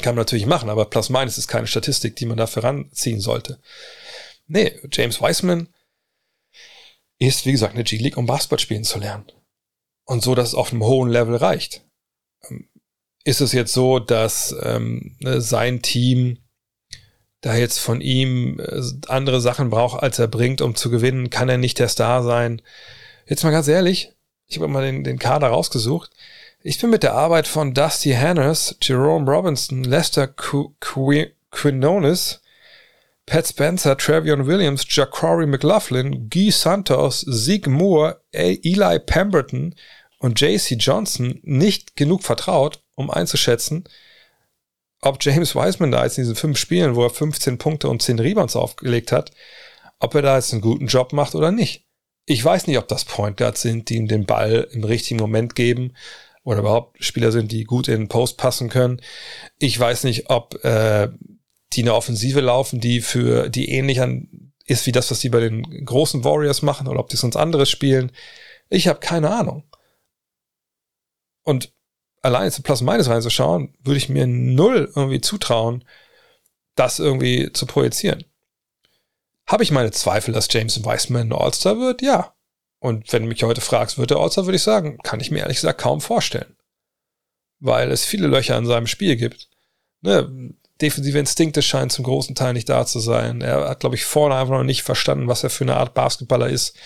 Kann man natürlich machen, aber Plus Minus ist keine Statistik, die man dafür ranziehen sollte. Nee, James Wiseman ist, wie gesagt, eine G-League, um Basketball spielen zu lernen. Und so, dass es auf einem hohen Level reicht. ist es jetzt so, dass ähm, ne, sein Team da jetzt von ihm äh, andere Sachen braucht, als er bringt, um zu gewinnen, kann er nicht der Star sein. Jetzt mal ganz ehrlich, ich habe mal den, den Kader rausgesucht. Ich bin mit der Arbeit von Dusty Hanners, Jerome Robinson, Lester Quinones, Pat Spencer, Travion Williams, Jacori McLaughlin, Guy Santos, Zeke Moore, Eli Pemberton und JC Johnson nicht genug vertraut, um einzuschätzen, ob James Wiseman da jetzt in diesen fünf Spielen, wo er 15 Punkte und 10 Rebounds aufgelegt hat, ob er da jetzt einen guten Job macht oder nicht. Ich weiß nicht, ob das Point Guards sind, die ihm den Ball im richtigen Moment geben oder überhaupt Spieler sind, die gut in den Post passen können. Ich weiß nicht, ob äh, die eine Offensive laufen, die für die ähnlich an ist wie das, was die bei den großen Warriors machen, oder ob die sonst anderes spielen. Ich habe keine Ahnung. Und allein zu Plus Minus reinzuschauen, würde ich mir null irgendwie zutrauen, das irgendwie zu projizieren. Habe ich meine Zweifel, dass James Wiseman ein All-Star wird? Ja. Und wenn du mich heute fragst, wird er All-Star, würde ich sagen, kann ich mir ehrlich gesagt kaum vorstellen. Weil es viele Löcher in seinem Spiel gibt. Ne? Defensive Instinkte scheinen zum großen Teil nicht da zu sein. Er hat, glaube ich, vorne einfach noch nicht verstanden, was er für eine Art Basketballer ist,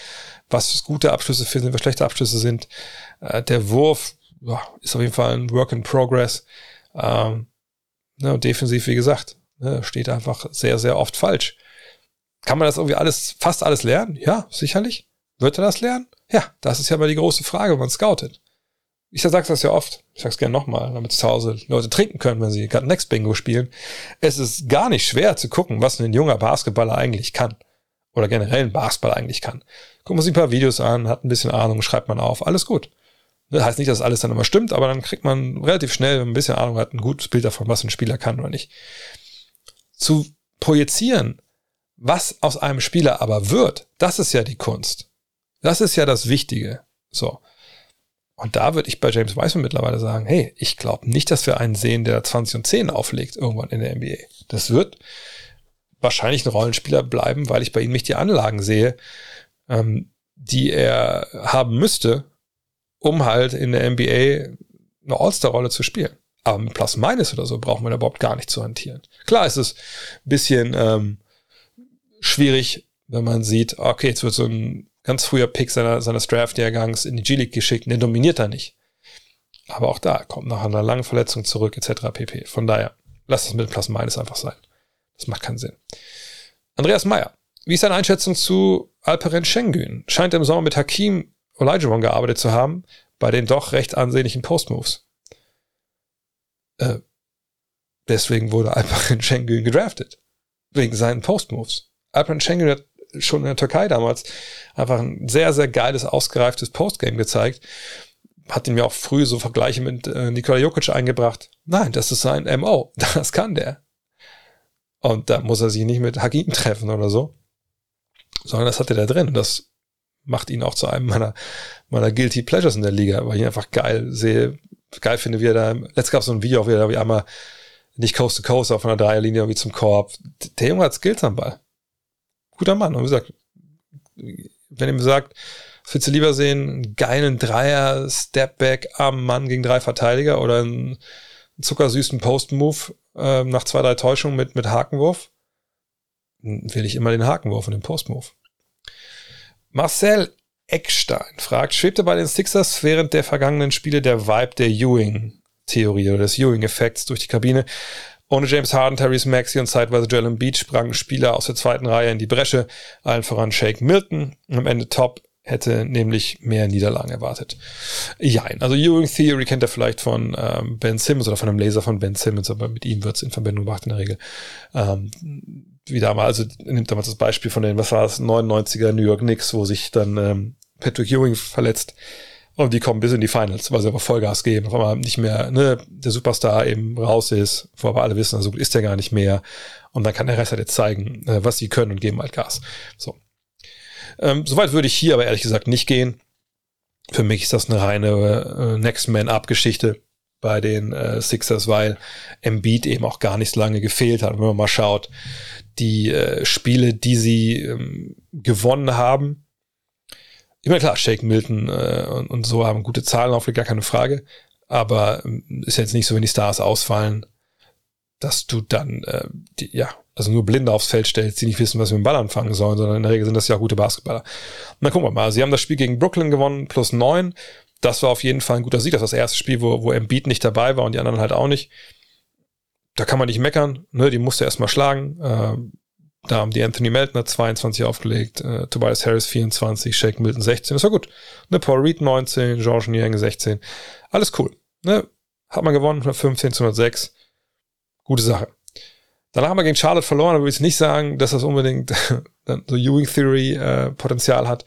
was gute Abschlüsse sind, was schlechte Abschlüsse sind. Äh, der Wurf ja, ist auf jeden Fall ein Work in Progress. Ähm, ne, defensiv, wie gesagt, ne, steht einfach sehr, sehr oft falsch. Kann man das irgendwie alles, fast alles lernen? Ja, sicherlich. Wird er das lernen? Ja, das ist ja mal die große Frage, wenn man scoutet. Ich sage das ja oft, ich sag's gerne nochmal, damit zu Hause Leute trinken können, wenn sie gerade Next Bingo spielen. Es ist gar nicht schwer zu gucken, was ein junger Basketballer eigentlich kann. Oder generell ein Basketballer eigentlich kann. Guckt man sich ein paar Videos an, hat ein bisschen Ahnung, schreibt man auf, alles gut. Das heißt nicht, dass alles dann immer stimmt, aber dann kriegt man relativ schnell, wenn man ein bisschen Ahnung hat, ein gutes Bild davon, was ein Spieler kann oder nicht. Zu projizieren, was aus einem Spieler aber wird, das ist ja die Kunst. Das ist ja das Wichtige. So. Und da würde ich bei James Wiseman mittlerweile sagen, hey, ich glaube nicht, dass wir einen sehen, der 20 und 10 auflegt irgendwann in der NBA. Das wird wahrscheinlich ein Rollenspieler bleiben, weil ich bei ihm nicht die Anlagen sehe, ähm, die er haben müsste, um halt in der NBA eine All-Star-Rolle zu spielen. Aber mit Plus Minus oder so wir da überhaupt gar nicht zu hantieren. Klar ist es ein bisschen ähm, schwierig, wenn man sieht, okay, jetzt wird so ein ganz früher Pick seiner, seines Draft-Jahrgangs in die G-League geschickt, den dominiert er nicht. Aber auch da kommt nach einer langen Verletzung zurück, etc. pp. Von daher, lass es mit Plus Minus einfach sein. Das macht keinen Sinn. Andreas Meyer, wie ist deine Einschätzung zu Alperen Schengen? Scheint im Sommer mit Hakim Olajuwon gearbeitet zu haben, bei den doch recht ansehnlichen Postmoves. Äh, deswegen wurde Alperen Schengen gedraftet. Wegen seinen Postmoves. Alperen Schengen hat schon in der Türkei damals einfach ein sehr, sehr geiles, ausgereiftes Postgame gezeigt. Hat ihm ja auch früh so Vergleiche mit äh, Nikola Jokic eingebracht. Nein, das ist sein MO. Das kann der. Und da muss er sich nicht mit Hakim treffen oder so. Sondern das hat er da drin. Und das macht ihn auch zu einem meiner, meiner Guilty Pleasures in der Liga, weil ich einfach geil sehe, geil finde, wie er da, letztes gab es so ein Video, wie er da wie einmal nicht Coast to Coast auf einer Dreierlinie wie zum Korb. Der Junge hat Skills am Ball. Guter Mann. Und wie gesagt, wenn ihm sagt, was willst du lieber sehen, einen geilen Dreier, Stepback am Mann gegen drei Verteidiger oder einen zuckersüßen Post-Move äh, nach zwei, drei Täuschungen mit, mit Hakenwurf, will ich immer den Hakenwurf und den Post-Move. Marcel Eckstein fragt, schwebte bei den Sixers während der vergangenen Spiele der Vibe der Ewing-Theorie oder des Ewing-Effekts durch die Kabine? Ohne James Harden, Therese Maxey und zeitweise Joel Beach sprangen Spieler aus der zweiten Reihe in die Bresche, allen voran Shake Milton. Am Ende top hätte nämlich mehr Niederlagen erwartet. Ja, also Ewing Theory kennt er vielleicht von ähm, Ben Simmons oder von einem Laser von Ben Simmons, aber mit ihm wird es in Verbindung gebracht in der Regel. Ähm, wie damals, also nimmt damals das Beispiel von den, was war das, 99er New York Knicks, wo sich dann ähm, Patrick Ewing verletzt und die kommen bis in die Finals, weil sie aber Vollgas geben, weil man nicht mehr, ne, der Superstar eben raus ist, wo aber alle wissen, also ist der gar nicht mehr und dann kann der Rest halt jetzt zeigen, äh, was sie können und geben halt Gas. So. Ähm, soweit würde ich hier aber ehrlich gesagt nicht gehen. Für mich ist das eine reine äh, Next Man Up Geschichte bei den äh, Sixers, weil Embiid eben auch gar nicht lange gefehlt hat. wenn man mal schaut, die äh, Spiele, die sie ähm, gewonnen haben, meine, klar, Shake Milton äh, und, und, so haben gute Zahlen aufgelegt, gar keine Frage. Aber ähm, ist jetzt nicht so, wenn die Stars ausfallen, dass du dann, äh, die, ja, also nur Blinde aufs Feld stellst, die nicht wissen, was sie mit dem Ball anfangen sollen, sondern in der Regel sind das ja auch gute Basketballer. Dann gucken wir mal. Sie haben das Spiel gegen Brooklyn gewonnen, plus neun. Das war auf jeden Fall ein guter Sieg. Das war das erste Spiel, wo, wo Embiid nicht dabei war und die anderen halt auch nicht. Da kann man nicht meckern. Ne? Die musste erstmal schlagen. Äh, da haben die Anthony Meltner 22 aufgelegt, äh, Tobias Harris 24, Shake Milton 16. Das war gut. Ne? Paul Reed 19, George Niang 16. Alles cool. Ne? Hat man gewonnen, 115 zu 106. Gute Sache. Danach haben wir gegen Charlotte verloren, aber ich will jetzt nicht sagen, dass das unbedingt so Ewing Theory äh, Potenzial hat.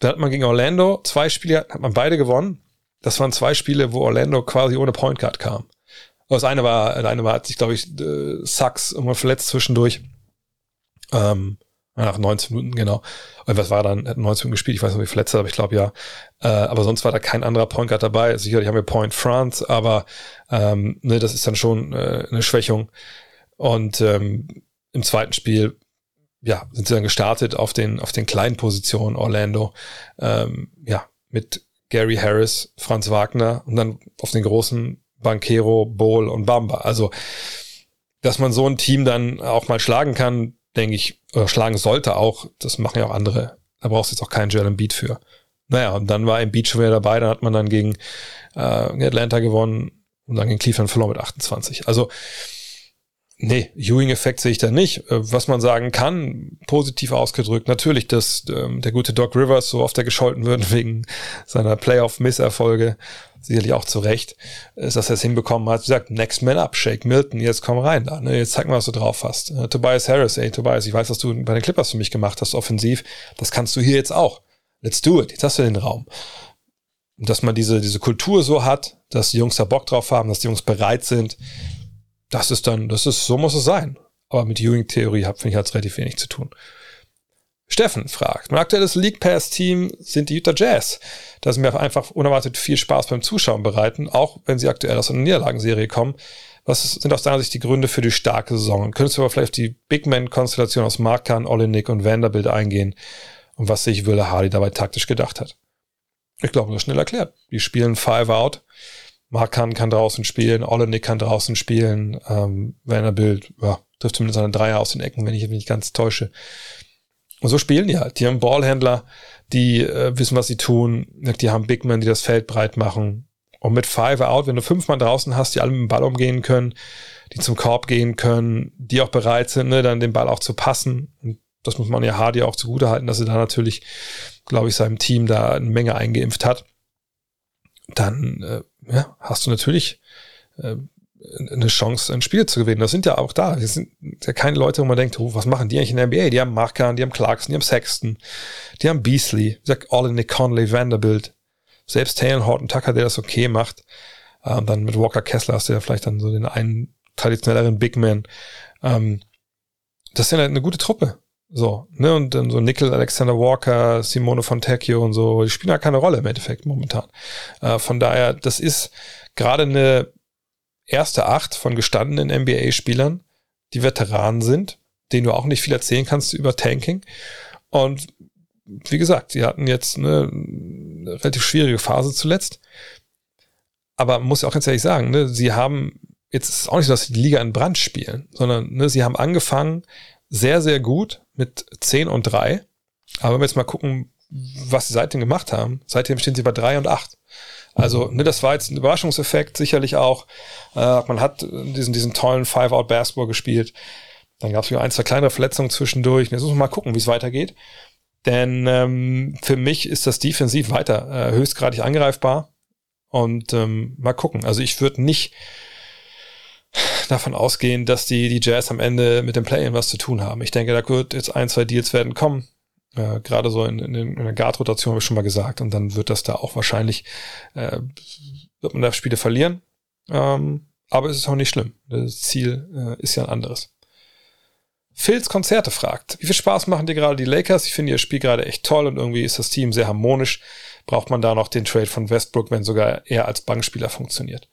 Da hat man gegen Orlando zwei Spiele, hat man beide gewonnen. Das waren zwei Spiele, wo Orlando quasi ohne Point Guard kam. Das eine war, das eine war, hat sich, glaube ich, äh, Sachs irgendwann verletzt zwischendurch. Ähm, nach 19 Minuten, genau. Und was war dann? Hat 19 Minuten gespielt, ich weiß nicht, wie verletzt aber ich glaube ja. Äh, aber sonst war da kein anderer Point Guard dabei. Sicherlich haben wir Point France, aber ähm, ne, das ist dann schon äh, eine Schwächung. Und ähm, im zweiten Spiel ja, sind sie dann gestartet auf den, auf den kleinen Positionen Orlando, ähm, ja, mit Gary Harris, Franz Wagner und dann auf den großen Banquero, Bowl und Bamba. Also, dass man so ein Team dann auch mal schlagen kann, denke ich, oder schlagen sollte auch, das machen ja auch andere. Da brauchst du jetzt auch keinen Jalen Beat für. Naja, und dann war Beat schon wieder dabei, dann hat man dann gegen äh, Atlanta gewonnen und dann gegen Cleveland verloren mit 28. Also, Nee, Ewing-Effekt sehe ich da nicht. Äh, was man sagen kann, positiv ausgedrückt, natürlich, dass ähm, der gute Doc Rivers so oft er gescholten wird wegen seiner Playoff-Misserfolge, sicherlich auch zu Recht, ist, dass er es hinbekommen hat. Wie gesagt, next man up, Shake Milton, jetzt komm rein da. Ne? Jetzt zeig mal, was du drauf hast. Äh, Tobias Harris, ey Tobias, ich weiß, was du bei den Clippers für mich gemacht hast, offensiv. Das kannst du hier jetzt auch. Let's do it. Jetzt hast du den Raum. Und dass man diese, diese Kultur so hat, dass die Jungs da Bock drauf haben, dass die Jungs bereit sind, das ist dann, das ist, so muss es sein. Aber mit Ewing-Theorie habe finde ich hat's relativ wenig zu tun. Steffen fragt, mein aktuelles League Pass Team sind die Utah Jazz, da sie mir einfach unerwartet viel Spaß beim Zuschauen bereiten, auch wenn sie aktuell aus einer Niederlagenserie kommen. Was sind aus deiner Sicht die Gründe für die starke Saison? Und könntest du aber vielleicht die Big Man-Konstellation aus Markan, Olenek und Vanderbilt eingehen und was sich Wille Hardy dabei taktisch gedacht hat? Ich glaube, das ist schnell erklärt. Die spielen Five Out Markan kann draußen spielen, Olenek kann draußen spielen, ähm, Vanderbilt, ja, trifft zumindest eine Dreier aus den Ecken, wenn ich mich nicht ganz täusche. Und so spielen die halt. Die haben Ballhändler, die äh, wissen, was sie tun. Die haben Big Men, die das Feld breit machen. Und mit Five Out, wenn du fünf Mann draußen hast, die alle mit dem Ball umgehen können, die zum Korb gehen können, die auch bereit sind, ne, dann den Ball auch zu passen. Und das muss man ja Hardy auch zugute halten, dass er da natürlich, glaube ich, seinem Team da eine Menge eingeimpft hat. Dann äh, ja, hast du natürlich äh, eine Chance, ein Spiel zu gewinnen. Das sind ja auch da. Das sind ja keine Leute, wo man denkt, oh, was machen die eigentlich in der NBA? Die haben Markan, die haben Clarkson, die haben Sexton, die haben Beasley, wie gesagt, all in Nick Conley, Vanderbilt. Selbst Taylor Horton Tucker, der das okay macht. Ähm, dann mit Walker Kessler hast du ja vielleicht dann so den einen traditionelleren Big Man. Ähm, das ist ja eine gute Truppe. So, ne, und dann so Nickel, Alexander Walker, Simone Fontecchio und so, die spielen ja keine Rolle im Endeffekt momentan. Äh, von daher, das ist gerade eine erste Acht von gestandenen NBA-Spielern, die Veteranen sind, denen du auch nicht viel erzählen kannst über Tanking. Und wie gesagt, sie hatten jetzt eine relativ schwierige Phase zuletzt. Aber muss ja auch ganz ehrlich sagen, ne, sie haben, jetzt ist es auch nicht so, dass sie die Liga in Brand spielen, sondern ne, sie haben angefangen sehr, sehr gut mit 10 und 3. Aber wenn wir jetzt mal gucken, was sie seitdem gemacht haben, seitdem stehen sie bei 3 und 8. Also, ne, das war jetzt ein Überraschungseffekt, sicherlich auch. Äh, man hat diesen, diesen tollen Five-Out-Basketball gespielt. Dann gab es wieder ein, zwei kleinere Verletzungen zwischendurch. Jetzt muss man mal gucken, wie es weitergeht. Denn ähm, für mich ist das defensiv weiter äh, höchstgradig angreifbar. Und ähm, mal gucken. Also ich würde nicht davon ausgehen, dass die, die Jazz am Ende mit dem Play-In was zu tun haben. Ich denke, da wird jetzt ein, zwei Deals werden kommen. Äh, Gerade so in, in, in der Guard-Rotation habe ich schon mal gesagt. Und dann wird das da auch wahrscheinlich, äh, wird man da Spiele verlieren. Ähm, aber es ist auch nicht schlimm. Das Ziel äh, ist ja ein anderes. Phils Konzerte fragt, wie viel Spaß machen dir gerade die Lakers? Ich finde ihr Spiel gerade echt toll und irgendwie ist das Team sehr harmonisch. Braucht man da noch den Trade von Westbrook, wenn sogar er als Bankspieler funktioniert?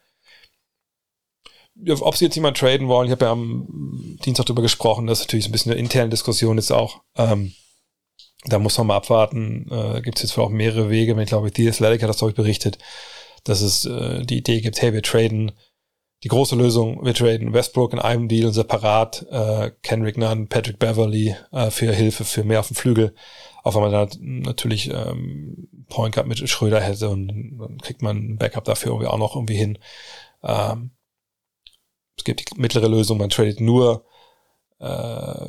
Ob sie jetzt jemand traden wollen, ich habe ja am Dienstag darüber gesprochen, das ist natürlich ein bisschen eine interne Diskussion jetzt auch. Ähm, da muss man mal abwarten. Äh, Gibt es jetzt wohl auch mehrere Wege. Ich glaube, The Athletic hat das, glaube ich, berichtet, dass es äh, die Idee gibt, hey, wir traden die große Lösung, wir traden Westbrook in einem Deal separat, äh, Kendrick Nunn, Patrick Beverly äh, für Hilfe, für mehr auf dem Flügel. Auch wenn man da natürlich ähm, Point Guard mit Schröder hätte und dann kriegt man ein Backup dafür irgendwie auch noch irgendwie hin. Ähm, es gibt die mittlere Lösung, man tradet nur äh,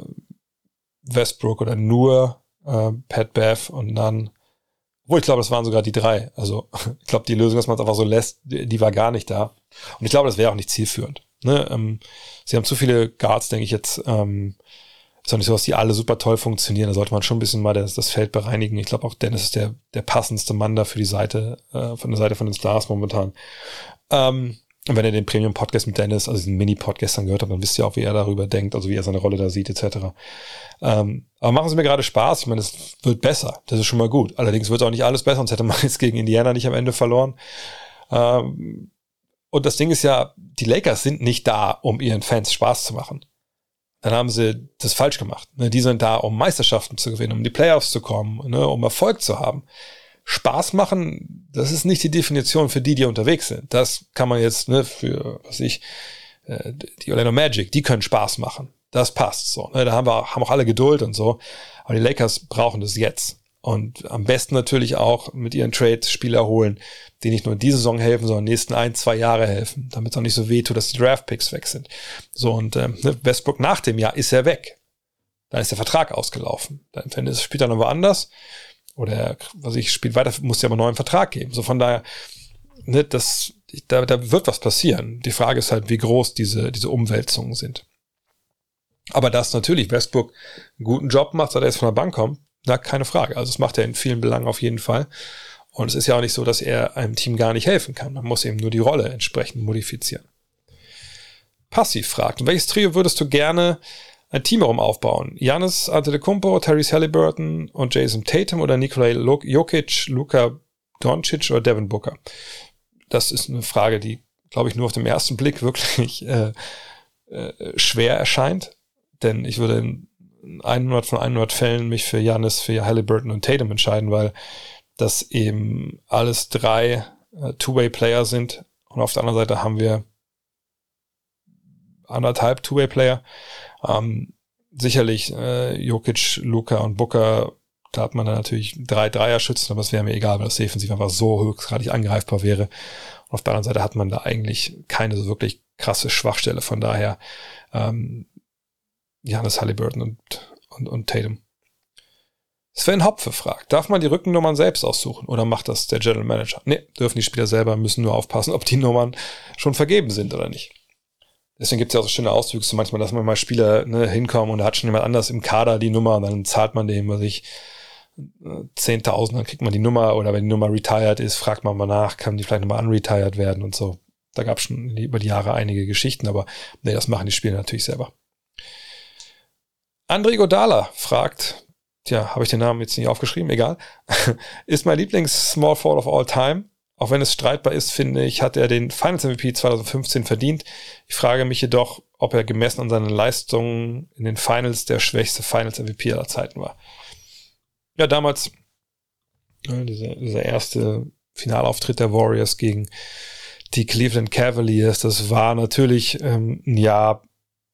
Westbrook oder nur äh, Pat Bev und Nunn wo ich glaube, das waren sogar die drei. Also ich glaube, die Lösung, dass man es einfach so lässt, die, die, war gar nicht da. Und ich glaube, das wäre auch nicht zielführend. Ne? Ähm, sie haben zu viele Guards, denke ich jetzt. Ähm, ist auch nicht so, dass die alle super toll funktionieren. Da sollte man schon ein bisschen mal das, das Feld bereinigen. Ich glaube auch Dennis ist der, der passendste Mann da für die Seite, äh, von der Seite von den Stars momentan. Ähm, und wenn ihr den Premium-Podcast mit Dennis, also diesen Mini-Podcast dann gehört habt, dann wisst ihr auch, wie er darüber denkt, also wie er seine Rolle da sieht, etc. Ähm, aber machen sie mir gerade Spaß. Ich meine, es wird besser. Das ist schon mal gut. Allerdings wird auch nicht alles besser, sonst hätte man jetzt gegen Indiana nicht am Ende verloren. Ähm, und das Ding ist ja, die Lakers sind nicht da, um ihren Fans Spaß zu machen. Dann haben sie das falsch gemacht. Ne? Die sind da, um Meisterschaften zu gewinnen, um die Playoffs zu kommen, ne? um Erfolg zu haben. Spaß machen, das ist nicht die Definition für die, die unterwegs sind. Das kann man jetzt ne, für, was ich, äh, die Orlando Magic, die können Spaß machen. Das passt so. Ne? Da haben wir haben auch alle Geduld und so. Aber die Lakers brauchen das jetzt. Und am besten natürlich auch mit ihren Trades Spieler holen, die nicht nur diese Saison helfen, sondern nächsten ein, zwei Jahre helfen, damit es auch nicht so weh tut, dass die Draft-Picks weg sind. So, und ähm, ne, Westbrook nach dem Jahr ist er weg. Dann ist der Vertrag ausgelaufen. Dann spielt er noch woanders oder was ich spielt weiter, muss ja aber einen neuen Vertrag geben. So von daher, ne, das, da, da wird was passieren. Die Frage ist halt, wie groß diese, diese Umwälzungen sind. Aber dass natürlich Westbrook einen guten Job macht, seit er jetzt von der Bank kommt, na, keine Frage. Also das macht er in vielen Belangen auf jeden Fall. Und es ist ja auch nicht so, dass er einem Team gar nicht helfen kann. Man muss eben nur die Rolle entsprechend modifizieren. Passiv fragt, welches Trio würdest du gerne ein Team herum aufbauen. Janis Antetokounmpo, Tyrese Halliburton und Jason Tatum oder Nikolai Jokic, Luka Doncic oder Devin Booker? Das ist eine Frage, die, glaube ich, nur auf dem ersten Blick wirklich äh, äh, schwer erscheint. Denn ich würde in 100 von 100 Fällen mich für Janis, für Halliburton und Tatum entscheiden, weil das eben alles drei äh, Two-Way-Player sind. Und auf der anderen Seite haben wir anderthalb Two-Way-Player. Ähm, sicherlich äh, Jokic, Luca und Booker, da hat man dann natürlich drei Dreier-Schützen, aber es wäre mir egal, weil das defensiv einfach so höchstgradig angreifbar wäre. Und auf der anderen Seite hat man da eigentlich keine so wirklich krasse Schwachstelle. Von daher ähm, Janis Halliburton und, und, und Tatum. Sven Hopfe fragt, darf man die Rückennummern selbst aussuchen oder macht das der General Manager? Nee, dürfen die Spieler selber, müssen nur aufpassen, ob die Nummern schon vergeben sind oder nicht. Deswegen gibt es ja auch so schöne Auswüchse manchmal, dass man mal Spieler ne, hinkommen und da hat schon jemand anders im Kader die Nummer und dann zahlt man dem, was ich, 10.000, dann kriegt man die Nummer oder wenn die Nummer retired ist, fragt man mal nach, kann die vielleicht nochmal unretired werden und so. Da gab es schon über die Jahre einige Geschichten, aber nee, das machen die Spieler natürlich selber. André Godala fragt, tja, habe ich den Namen jetzt nicht aufgeschrieben, egal, ist mein Lieblings Small Fall of All Time. Auch wenn es streitbar ist, finde ich, hat er den Finals MVP 2015 verdient. Ich frage mich jedoch, ob er gemessen an seinen Leistungen in den Finals der schwächste Finals MVP aller Zeiten war. Ja, damals dieser, dieser erste Finalauftritt der Warriors gegen die Cleveland Cavaliers, das war natürlich ähm, ein Jahr,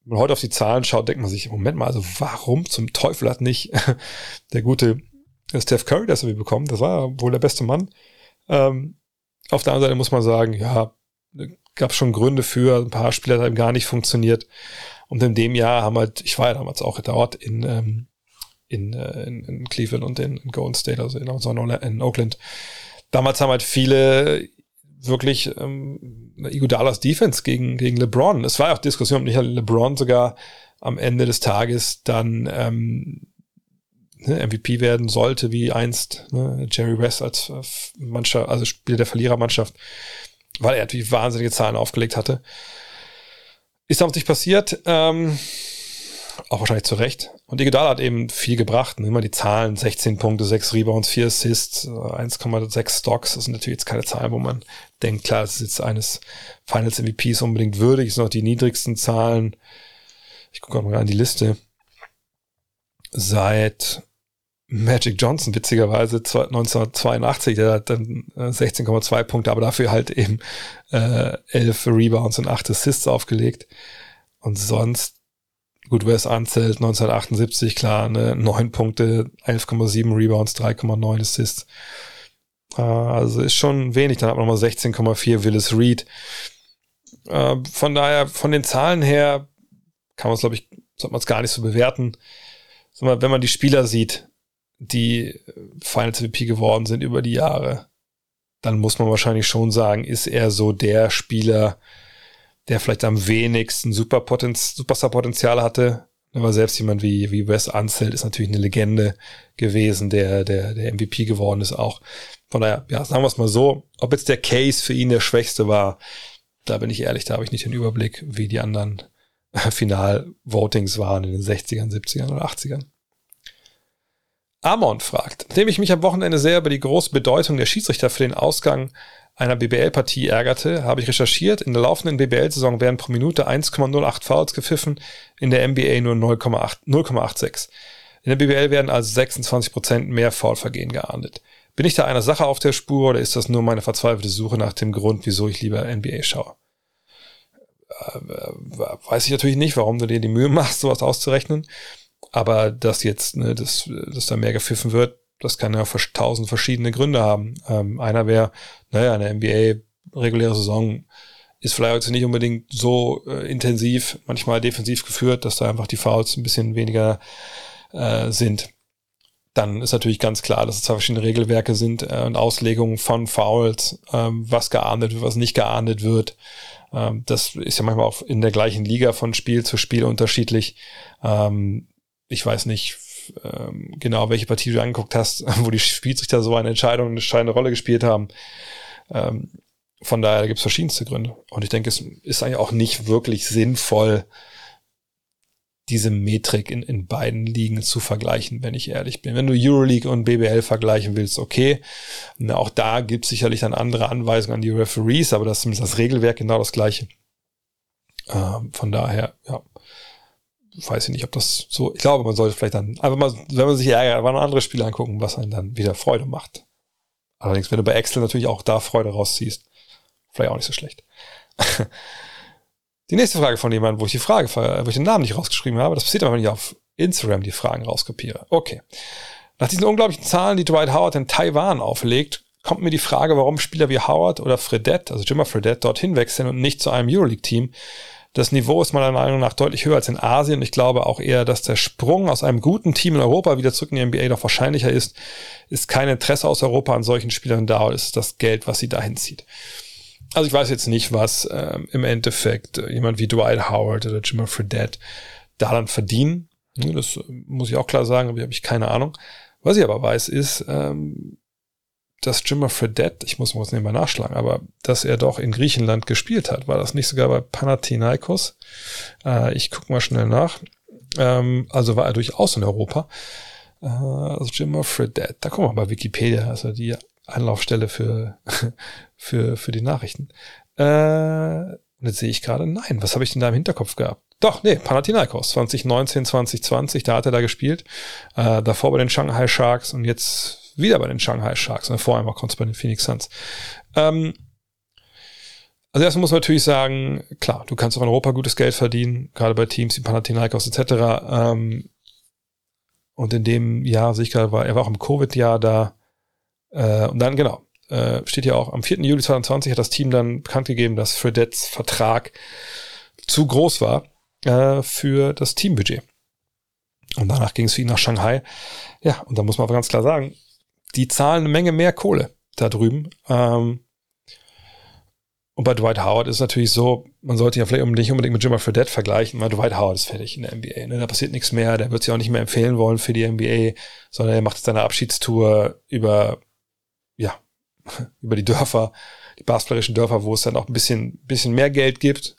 wenn man heute auf die Zahlen schaut, denkt man sich, Moment mal, also warum zum Teufel hat nicht der gute Steph Curry das irgendwie bekommen? Das war wohl der beste Mann. Ähm, auf der anderen Seite muss man sagen, ja, gab schon Gründe für, ein paar Spieler haben gar nicht funktioniert. Und in dem Jahr haben halt, ich war ja damals auch dort in, ähm, in, äh, in, in Cleveland und in, in Golden State, also in, in Oakland. Damals haben halt viele wirklich ähm, Iguodalas Defense gegen, gegen LeBron. Es war ja auch Diskussion, ob nicht LeBron sogar am Ende des Tages dann ähm, ne, MVP werden sollte, wie einst ne, Jerry West als äh, Mannschaft, also Spieler der Verlierermannschaft, weil er halt wie wahnsinnige Zahlen aufgelegt hatte. Ist damals nicht passiert, ähm, auch wahrscheinlich zu Recht. Und Iguodala hat eben viel gebracht. Ne? Immer die Zahlen, 16 Punkte, 6 Rebounds, 4 Assists, 1,6 äh, Stocks. Das sind natürlich jetzt keine Zahlen, wo man denkt, klar, das ist jetzt eines Finals MVPs unbedingt würdig. Das sind auch die niedrigsten Zahlen. Ich gucke mal an die Liste. Seit Magic Johnson, witzigerweise 1982, der hat dann 16,2 äh, Punkte, aber dafür halt eben äh, 11 Rebounds und 8 Assists aufgelegt. Und sonst, gut, Wes Anzelt 1978, klar, ne, 9 Punkte, 11,7 Rebounds, 3,9 Assists. Äh, also ist schon wenig. Dann hat man nochmal 16,4 Willis Reed. Äh, von daher, von den Zahlen her, kann man es, glaube ich, sollte man es gar nicht so bewerten. Wenn man die Spieler sieht, die Finals MVP geworden sind über die Jahre, dann muss man wahrscheinlich schon sagen, ist er so der Spieler, der vielleicht am wenigsten Superpotenz Superstar-Potenzial hatte. Aber selbst jemand wie, wie Wes Unseld ist natürlich eine Legende gewesen, der, der, der MVP geworden ist auch. Von daher, ja, sagen wir es mal so, ob jetzt der Case für ihn der schwächste war, da bin ich ehrlich, da habe ich nicht den Überblick, wie die anderen Final-Votings waren in den 60ern, 70ern oder 80ern. Amon fragt, nachdem ich mich am Wochenende sehr über die große Bedeutung der Schiedsrichter für den Ausgang einer BBL-Partie ärgerte, habe ich recherchiert. In der laufenden BBL-Saison werden pro Minute 1,08 Fouls gepfiffen, in der NBA nur 0,86. In der BBL werden also 26% mehr Foulvergehen geahndet. Bin ich da einer Sache auf der Spur oder ist das nur meine verzweifelte Suche nach dem Grund, wieso ich lieber NBA schaue? Äh, weiß ich natürlich nicht, warum du dir die Mühe machst, sowas auszurechnen. Aber dass jetzt, ne, dass, dass da mehr gepfiffen wird, das kann ja tausend verschiedene Gründe haben. Ähm, einer wäre, naja, eine NBA reguläre Saison ist vielleicht jetzt nicht unbedingt so äh, intensiv, manchmal defensiv geführt, dass da einfach die Fouls ein bisschen weniger äh, sind. Dann ist natürlich ganz klar, dass es zwei verschiedene Regelwerke sind äh, und Auslegungen von Fouls, ähm, was geahndet wird, was nicht geahndet wird. Ähm, das ist ja manchmal auch in der gleichen Liga von Spiel zu Spiel unterschiedlich. Ähm, ich weiß nicht ähm, genau, welche Partie du angeguckt hast, wo die Schiedsrichter so eine Entscheidung, eine entscheidende Rolle gespielt haben. Ähm, von daher gibt es verschiedenste Gründe. Und ich denke, es ist eigentlich auch nicht wirklich sinnvoll, diese Metrik in, in beiden Ligen zu vergleichen, wenn ich ehrlich bin. Wenn du Euroleague und BBL vergleichen willst, okay. Na, auch da gibt es sicherlich dann andere Anweisungen an die Referees, aber das ist zumindest das Regelwerk genau das gleiche. Ähm, von daher, ja, weiß ich nicht, ob das so, ich glaube, man sollte vielleicht dann einfach mal, wenn man sich ärgert, mal ein anderes Spiel angucken, was einen dann wieder Freude macht. Allerdings, wenn du bei Excel natürlich auch da Freude rausziehst, vielleicht auch nicht so schlecht. die nächste Frage von jemandem, wo ich die Frage, wo ich den Namen nicht rausgeschrieben habe, das passiert aber, wenn ich auf Instagram die Fragen rauskopiere. Okay. Nach diesen unglaublichen Zahlen, die Dwight Howard in Taiwan auflegt, kommt mir die Frage, warum Spieler wie Howard oder Fredette, also Jimmer Fredette, dorthin wechseln und nicht zu einem Euroleague-Team, das Niveau ist meiner Meinung nach deutlich höher als in Asien. Ich glaube auch eher, dass der Sprung aus einem guten Team in Europa wieder zurück in die NBA noch wahrscheinlicher ist. Ist kein Interesse aus Europa an solchen Spielern da, ist das Geld, was sie dahin zieht. Also ich weiß jetzt nicht, was ähm, im Endeffekt äh, jemand wie Dwight Howard oder Jimmy Fredette da dann verdienen. Das muss ich auch klar sagen, aber habe ich keine Ahnung. Was ich aber weiß, ist, ähm, dass Jimmer Fredette, ich muss mal was nebenbei nachschlagen, aber dass er doch in Griechenland gespielt hat. War das nicht sogar bei Panathinaikos? Äh, ich gucke mal schnell nach. Ähm, also war er durchaus in Europa. Äh, also Jimmer Fredette, da gucken wir mal bei Wikipedia, also die Anlaufstelle für, für, für die Nachrichten. Äh, jetzt sehe ich gerade, nein, was habe ich denn da im Hinterkopf gehabt? Doch, nee, Panathinaikos, 2019, 2020, da hat er da gespielt. Äh, davor bei den Shanghai Sharks und jetzt wieder bei den Shanghai Sharks. Und vorher war es bei den Phoenix Suns. Ähm, also erstmal muss man natürlich sagen, klar, du kannst auch in Europa gutes Geld verdienen, gerade bei Teams wie Panathinaikos etc. Ähm, und in dem Jahr sehe ich gerade, war, er war auch im Covid-Jahr da. Äh, und dann, genau, äh, steht hier auch, am 4. Juli 2020 hat das Team dann bekannt gegeben, dass Fredettes Vertrag zu groß war äh, für das Teambudget. Und danach ging es für ihn nach Shanghai. Ja, und da muss man aber ganz klar sagen, die zahlen eine Menge mehr Kohle da drüben. Ähm, und bei Dwight Howard ist es natürlich so, man sollte ja vielleicht nicht unbedingt mit Jimmer Fredette vergleichen, weil Dwight Howard ist fertig in der NBA. Ne? Da passiert nichts mehr, der wird sich auch nicht mehr empfehlen wollen für die NBA, sondern er macht jetzt seine Abschiedstour über, ja, über die Dörfer, die basketballerischen Dörfer, wo es dann auch ein bisschen, bisschen mehr Geld gibt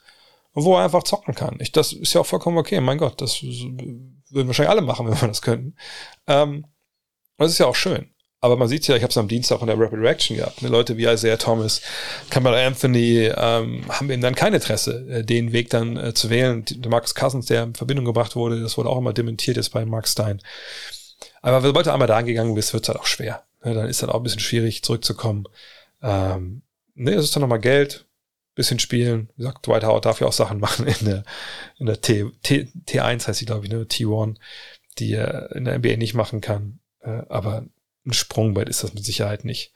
und wo er einfach zocken kann. Ich, das ist ja auch vollkommen okay, mein Gott, das würden wahrscheinlich alle machen, wenn wir das könnten. Ähm, das ist ja auch schön. Aber man sieht ja, ich habe es am Dienstag in der Rapid Reaction gehabt. Ne? Leute wie Isaiah Thomas, Kamala Anthony ähm, haben eben dann kein Interesse, äh, den Weg dann äh, zu wählen. Der Marcus Cousins, der in Verbindung gebracht wurde, das wurde auch immer dementiert jetzt bei Mark Stein. Aber sobald du einmal da angegangen bist, wird's halt auch schwer. Ne, dann ist dann auch ein bisschen schwierig, zurückzukommen. Ähm, ne, es ist dann nochmal Geld, bisschen spielen. Wie gesagt, Dwight Howard darf ja auch Sachen machen in der, in der T, T, T1 heißt sie, glaube ich, ne, T1, die er in der NBA nicht machen kann. Äh, aber ein Sprungbrett ist das mit Sicherheit nicht.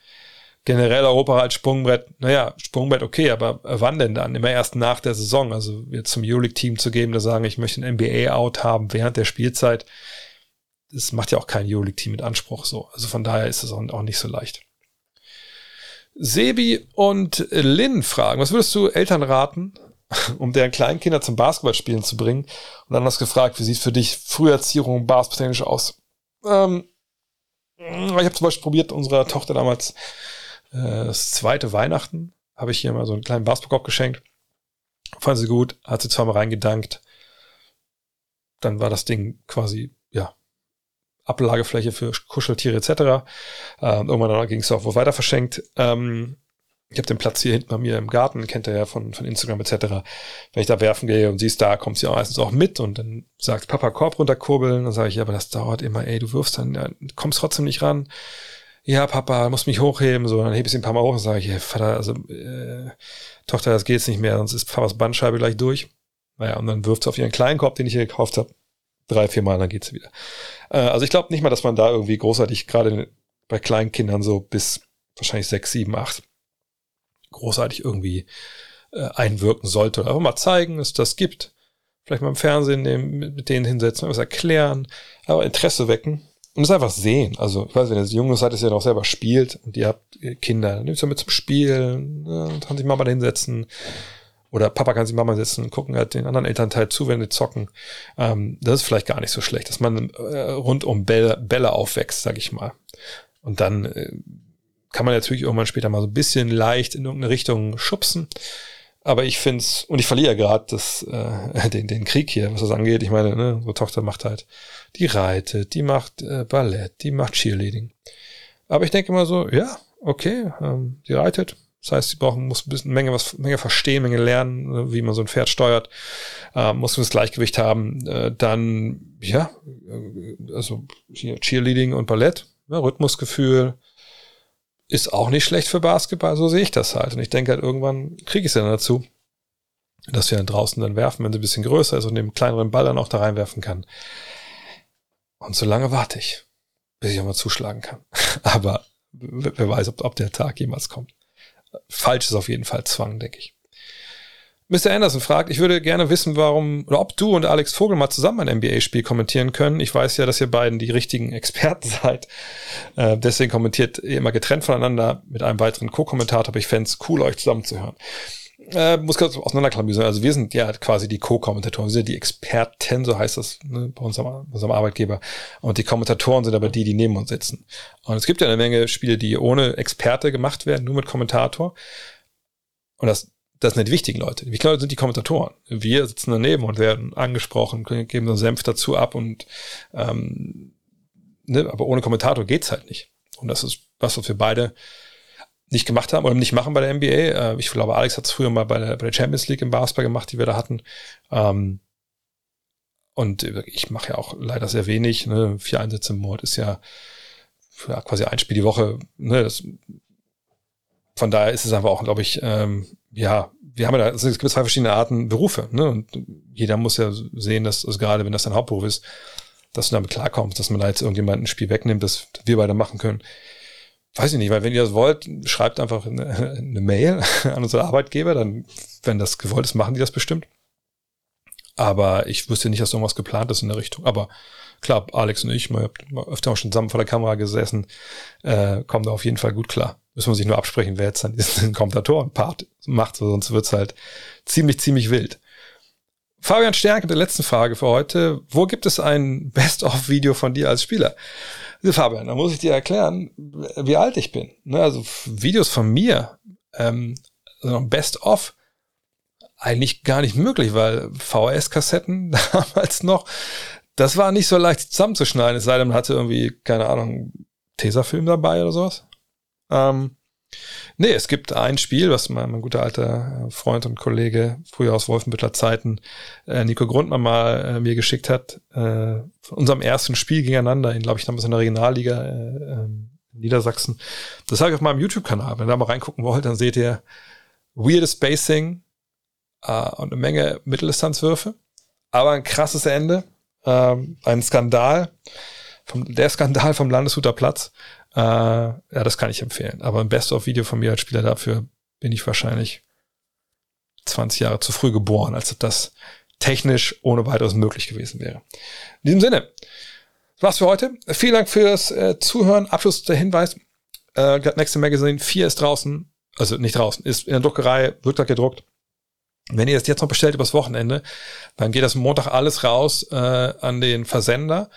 Generell Europa als Sprungbrett, naja, Sprungbrett okay, aber wann denn dann? Immer erst nach der Saison. Also jetzt zum Euroleague-Team zu geben, da sagen, ich möchte ein NBA-Out haben während der Spielzeit. Das macht ja auch kein Euroleague-Team mit Anspruch so. Also von daher ist es auch nicht so leicht. Sebi und Lynn fragen, was würdest du Eltern raten, um deren Kleinkinder zum Basketballspielen zu bringen? Und dann hast du gefragt, wie sieht für dich Früherziehung basketballtechnisch aus? Ähm, ich habe zum Beispiel probiert, unserer Tochter damals äh, das zweite Weihnachten, habe ich ihr mal so einen kleinen Basketballkorb geschenkt. Fand sie gut, hat sie zweimal reingedankt. Dann war das Ding quasi, ja, Ablagefläche für Kuscheltiere etc. Ähm, irgendwann ging es auch wo weiter verschenkt. Ähm, ich habe den Platz hier hinten bei mir im Garten, kennt ihr ja von, von Instagram etc. Wenn ich da werfen gehe und siehst, da kommt sie auch meistens auch mit und dann sagt Papa Korb runterkurbeln, dann sage ich, ja, aber das dauert immer, ey, du wirfst dann, ja, kommst trotzdem nicht ran. Ja, Papa, muss mich hochheben, so, dann hebe ich sie ein paar Mal hoch und sage ich, hey, Vater, also, äh, Tochter, das geht's nicht mehr, sonst ist Papas Bandscheibe gleich durch. Naja, und dann wirft sie auf ihren kleinen Korb, den ich hier gekauft habe, drei, vier Mal, dann geht's wieder. Äh, also ich glaube nicht mal, dass man da irgendwie großartig, gerade bei kleinen Kindern so bis wahrscheinlich sechs, sieben, acht, großartig irgendwie äh, einwirken sollte. Einfach mal zeigen, dass es das gibt. Vielleicht mal im Fernsehen nehmen, mit denen hinsetzen, was erklären, aber Interesse wecken und es einfach sehen. Also, ich weiß, wenn ihr junge seid, dass ihr noch selber spielt und ihr habt Kinder, dann nehmt es mit zum Spielen, ne, kann sich Mama da hinsetzen, oder Papa kann sich Mama setzen und gucken halt den anderen Elternteil zu, wenn die zocken. Ähm, das ist vielleicht gar nicht so schlecht, dass man äh, rund um Bälle, Bälle aufwächst, sag ich mal. Und dann äh, kann man natürlich irgendwann später mal so ein bisschen leicht in irgendeine Richtung schubsen. Aber ich find's und ich verliere gerade das, äh, den, den Krieg hier, was das angeht. Ich meine, ne, so Tochter macht halt, die reitet, die macht äh, Ballett, die macht Cheerleading. Aber ich denke immer so, ja, okay, ähm, die reitet, das heißt, sie brauchen, muss ein bisschen Menge, was, Menge verstehen, Menge lernen, äh, wie man so ein Pferd steuert, äh, muss das Gleichgewicht haben. Äh, dann, ja, äh, also Cheerleading und Ballett, ja, Rhythmusgefühl ist auch nicht schlecht für Basketball, so sehe ich das halt. Und ich denke halt, irgendwann kriege ich es dann dazu, dass wir dann draußen dann werfen, wenn sie ein bisschen größer ist und den kleineren Ball dann auch da reinwerfen kann. Und so lange warte ich, bis ich auch mal zuschlagen kann. Aber wer weiß, ob, ob der Tag jemals kommt falsch ist auf jeden Fall Zwang, denke ich. Mr. Anderson fragt, ich würde gerne wissen, warum oder ob du und Alex Vogel mal zusammen ein NBA-Spiel kommentieren können. Ich weiß ja, dass ihr beiden die richtigen Experten seid. Äh, deswegen kommentiert ihr immer getrennt voneinander mit einem weiteren Co-Kommentator, aber ich fände es cool, euch zusammen zu hören äh, muss kurz auseinanderklamüsern. Also wir sind ja quasi die Co-Kommentatoren, wir sind die Experten, so heißt das ne, bei unserem, unserem Arbeitgeber. Und die Kommentatoren sind aber die, die neben uns sitzen. Und es gibt ja eine Menge Spiele, die ohne Experte gemacht werden, nur mit Kommentator. Und das, das sind die wichtigen Leute. Die wichtigen Leute sind die Kommentatoren. Wir sitzen daneben und werden angesprochen, geben so einen Senf dazu ab und ähm, ne, aber ohne Kommentator geht's halt nicht. Und das ist was, was wir beide nicht gemacht haben oder nicht machen bei der NBA. Äh, ich glaube, Alex hat es früher mal bei der, bei der Champions League im Basketball gemacht, die wir da hatten. Ähm, und ich mache ja auch leider sehr wenig. Ne? Vier Einsätze im Mord ist ja, ja quasi ein Spiel die Woche. Ne? Das, von daher ist es einfach auch, glaube ich, ähm, ja, wir haben ja da, es gibt zwei verschiedene Arten Berufe. Ne? Und jeder muss ja sehen, dass, also gerade wenn das dein Hauptberuf ist, dass du damit klarkommst, dass man da jetzt irgendjemand ein Spiel wegnimmt, das wir beide machen können weiß ich nicht, weil wenn ihr das wollt, schreibt einfach eine, eine Mail an unsere Arbeitgeber, dann, wenn das gewollt ist, machen die das bestimmt. Aber ich wüsste nicht, dass irgendwas geplant ist in der Richtung. Aber klar, Alex und ich, wir haben öfter auch schon zusammen vor der Kamera gesessen, äh, kommen da auf jeden Fall gut klar. Müssen wir sich nur absprechen, wer jetzt dann diesen Kommentatoren-Part macht, sonst wird's halt ziemlich, ziemlich wild. Fabian Stärke, der letzten Frage für heute. Wo gibt es ein Best-of-Video von dir als Spieler? Fabian, da muss ich dir erklären, wie alt ich bin. Ne, also Videos von mir, ähm, also Best of, eigentlich gar nicht möglich, weil VHS-Kassetten damals noch, das war nicht so leicht zusammenzuschneiden, es sei denn, man hatte irgendwie, keine Ahnung, Tesafilm dabei oder sowas. Ähm, Nee, es gibt ein Spiel, was mein, mein guter alter äh, Freund und Kollege früher aus Wolfenbüttler Zeiten, äh, Nico Grundmann mal äh, mir geschickt hat, äh, von unserem ersten Spiel gegeneinander, in, glaube ich, damals in der Regionalliga äh, äh, in Niedersachsen. Das habe ich auf meinem YouTube-Kanal. Wenn ihr da mal reingucken wollt, dann seht ihr weirdes Spacing äh, und eine Menge Mitteldistanzwürfe, aber ein krasses Ende, ähm, ein Skandal, vom, der Skandal vom Landeshuter Platz. Äh, ja, das kann ich empfehlen. Aber ein Best-of-Video von mir als Spieler dafür bin ich wahrscheinlich 20 Jahre zu früh geboren, als das technisch ohne weiteres möglich gewesen wäre. In diesem Sinne, das war's für heute. Vielen Dank fürs äh, Zuhören. Abschluss der Hinweis. Äh, Next Magazine 4 ist draußen, also nicht draußen, ist in der Druckerei, wird gedruckt. Wenn ihr das jetzt noch bestellt übers Wochenende, dann geht das Montag alles raus äh, an den Versender.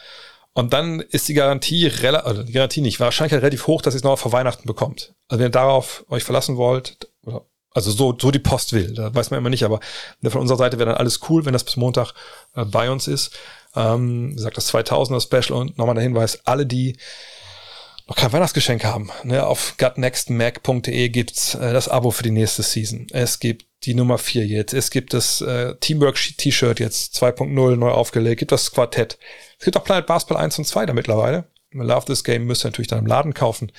Und dann ist die Garantie relativ, also die Garantie nicht, wahrscheinlich relativ hoch, dass ihr es noch vor Weihnachten bekommt. Also wenn ihr darauf euch verlassen wollt, oder, also so, so die Post will, da weiß man immer nicht, aber von unserer Seite wäre dann alles cool, wenn das bis Montag äh, bei uns ist. Ähm, wie gesagt, das 2000er Special und nochmal der Hinweis, alle die noch kein Weihnachtsgeschenk haben, ne, auf gutnextmac.de gibt's äh, das Abo für die nächste Season. Es gibt die Nummer 4 jetzt. Es gibt das äh, Teamwork-T-Shirt jetzt 2.0 neu aufgelegt. Gibt das Quartett. Es gibt auch Planet Basketball 1 und 2 da mittlerweile. Love This Game müsst ihr natürlich dann im Laden kaufen.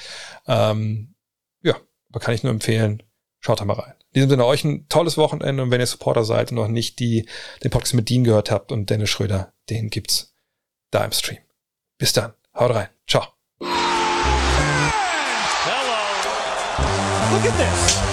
Ähm, ja, aber kann ich nur empfehlen. Schaut da mal rein. In diesem Sinne euch ein tolles Wochenende und wenn ihr Supporter seid und noch nicht die, den Podcast mit Dean gehört habt und Dennis Schröder, den gibt's da im Stream. Bis dann. Haut rein. Ciao. Hello. Look at this.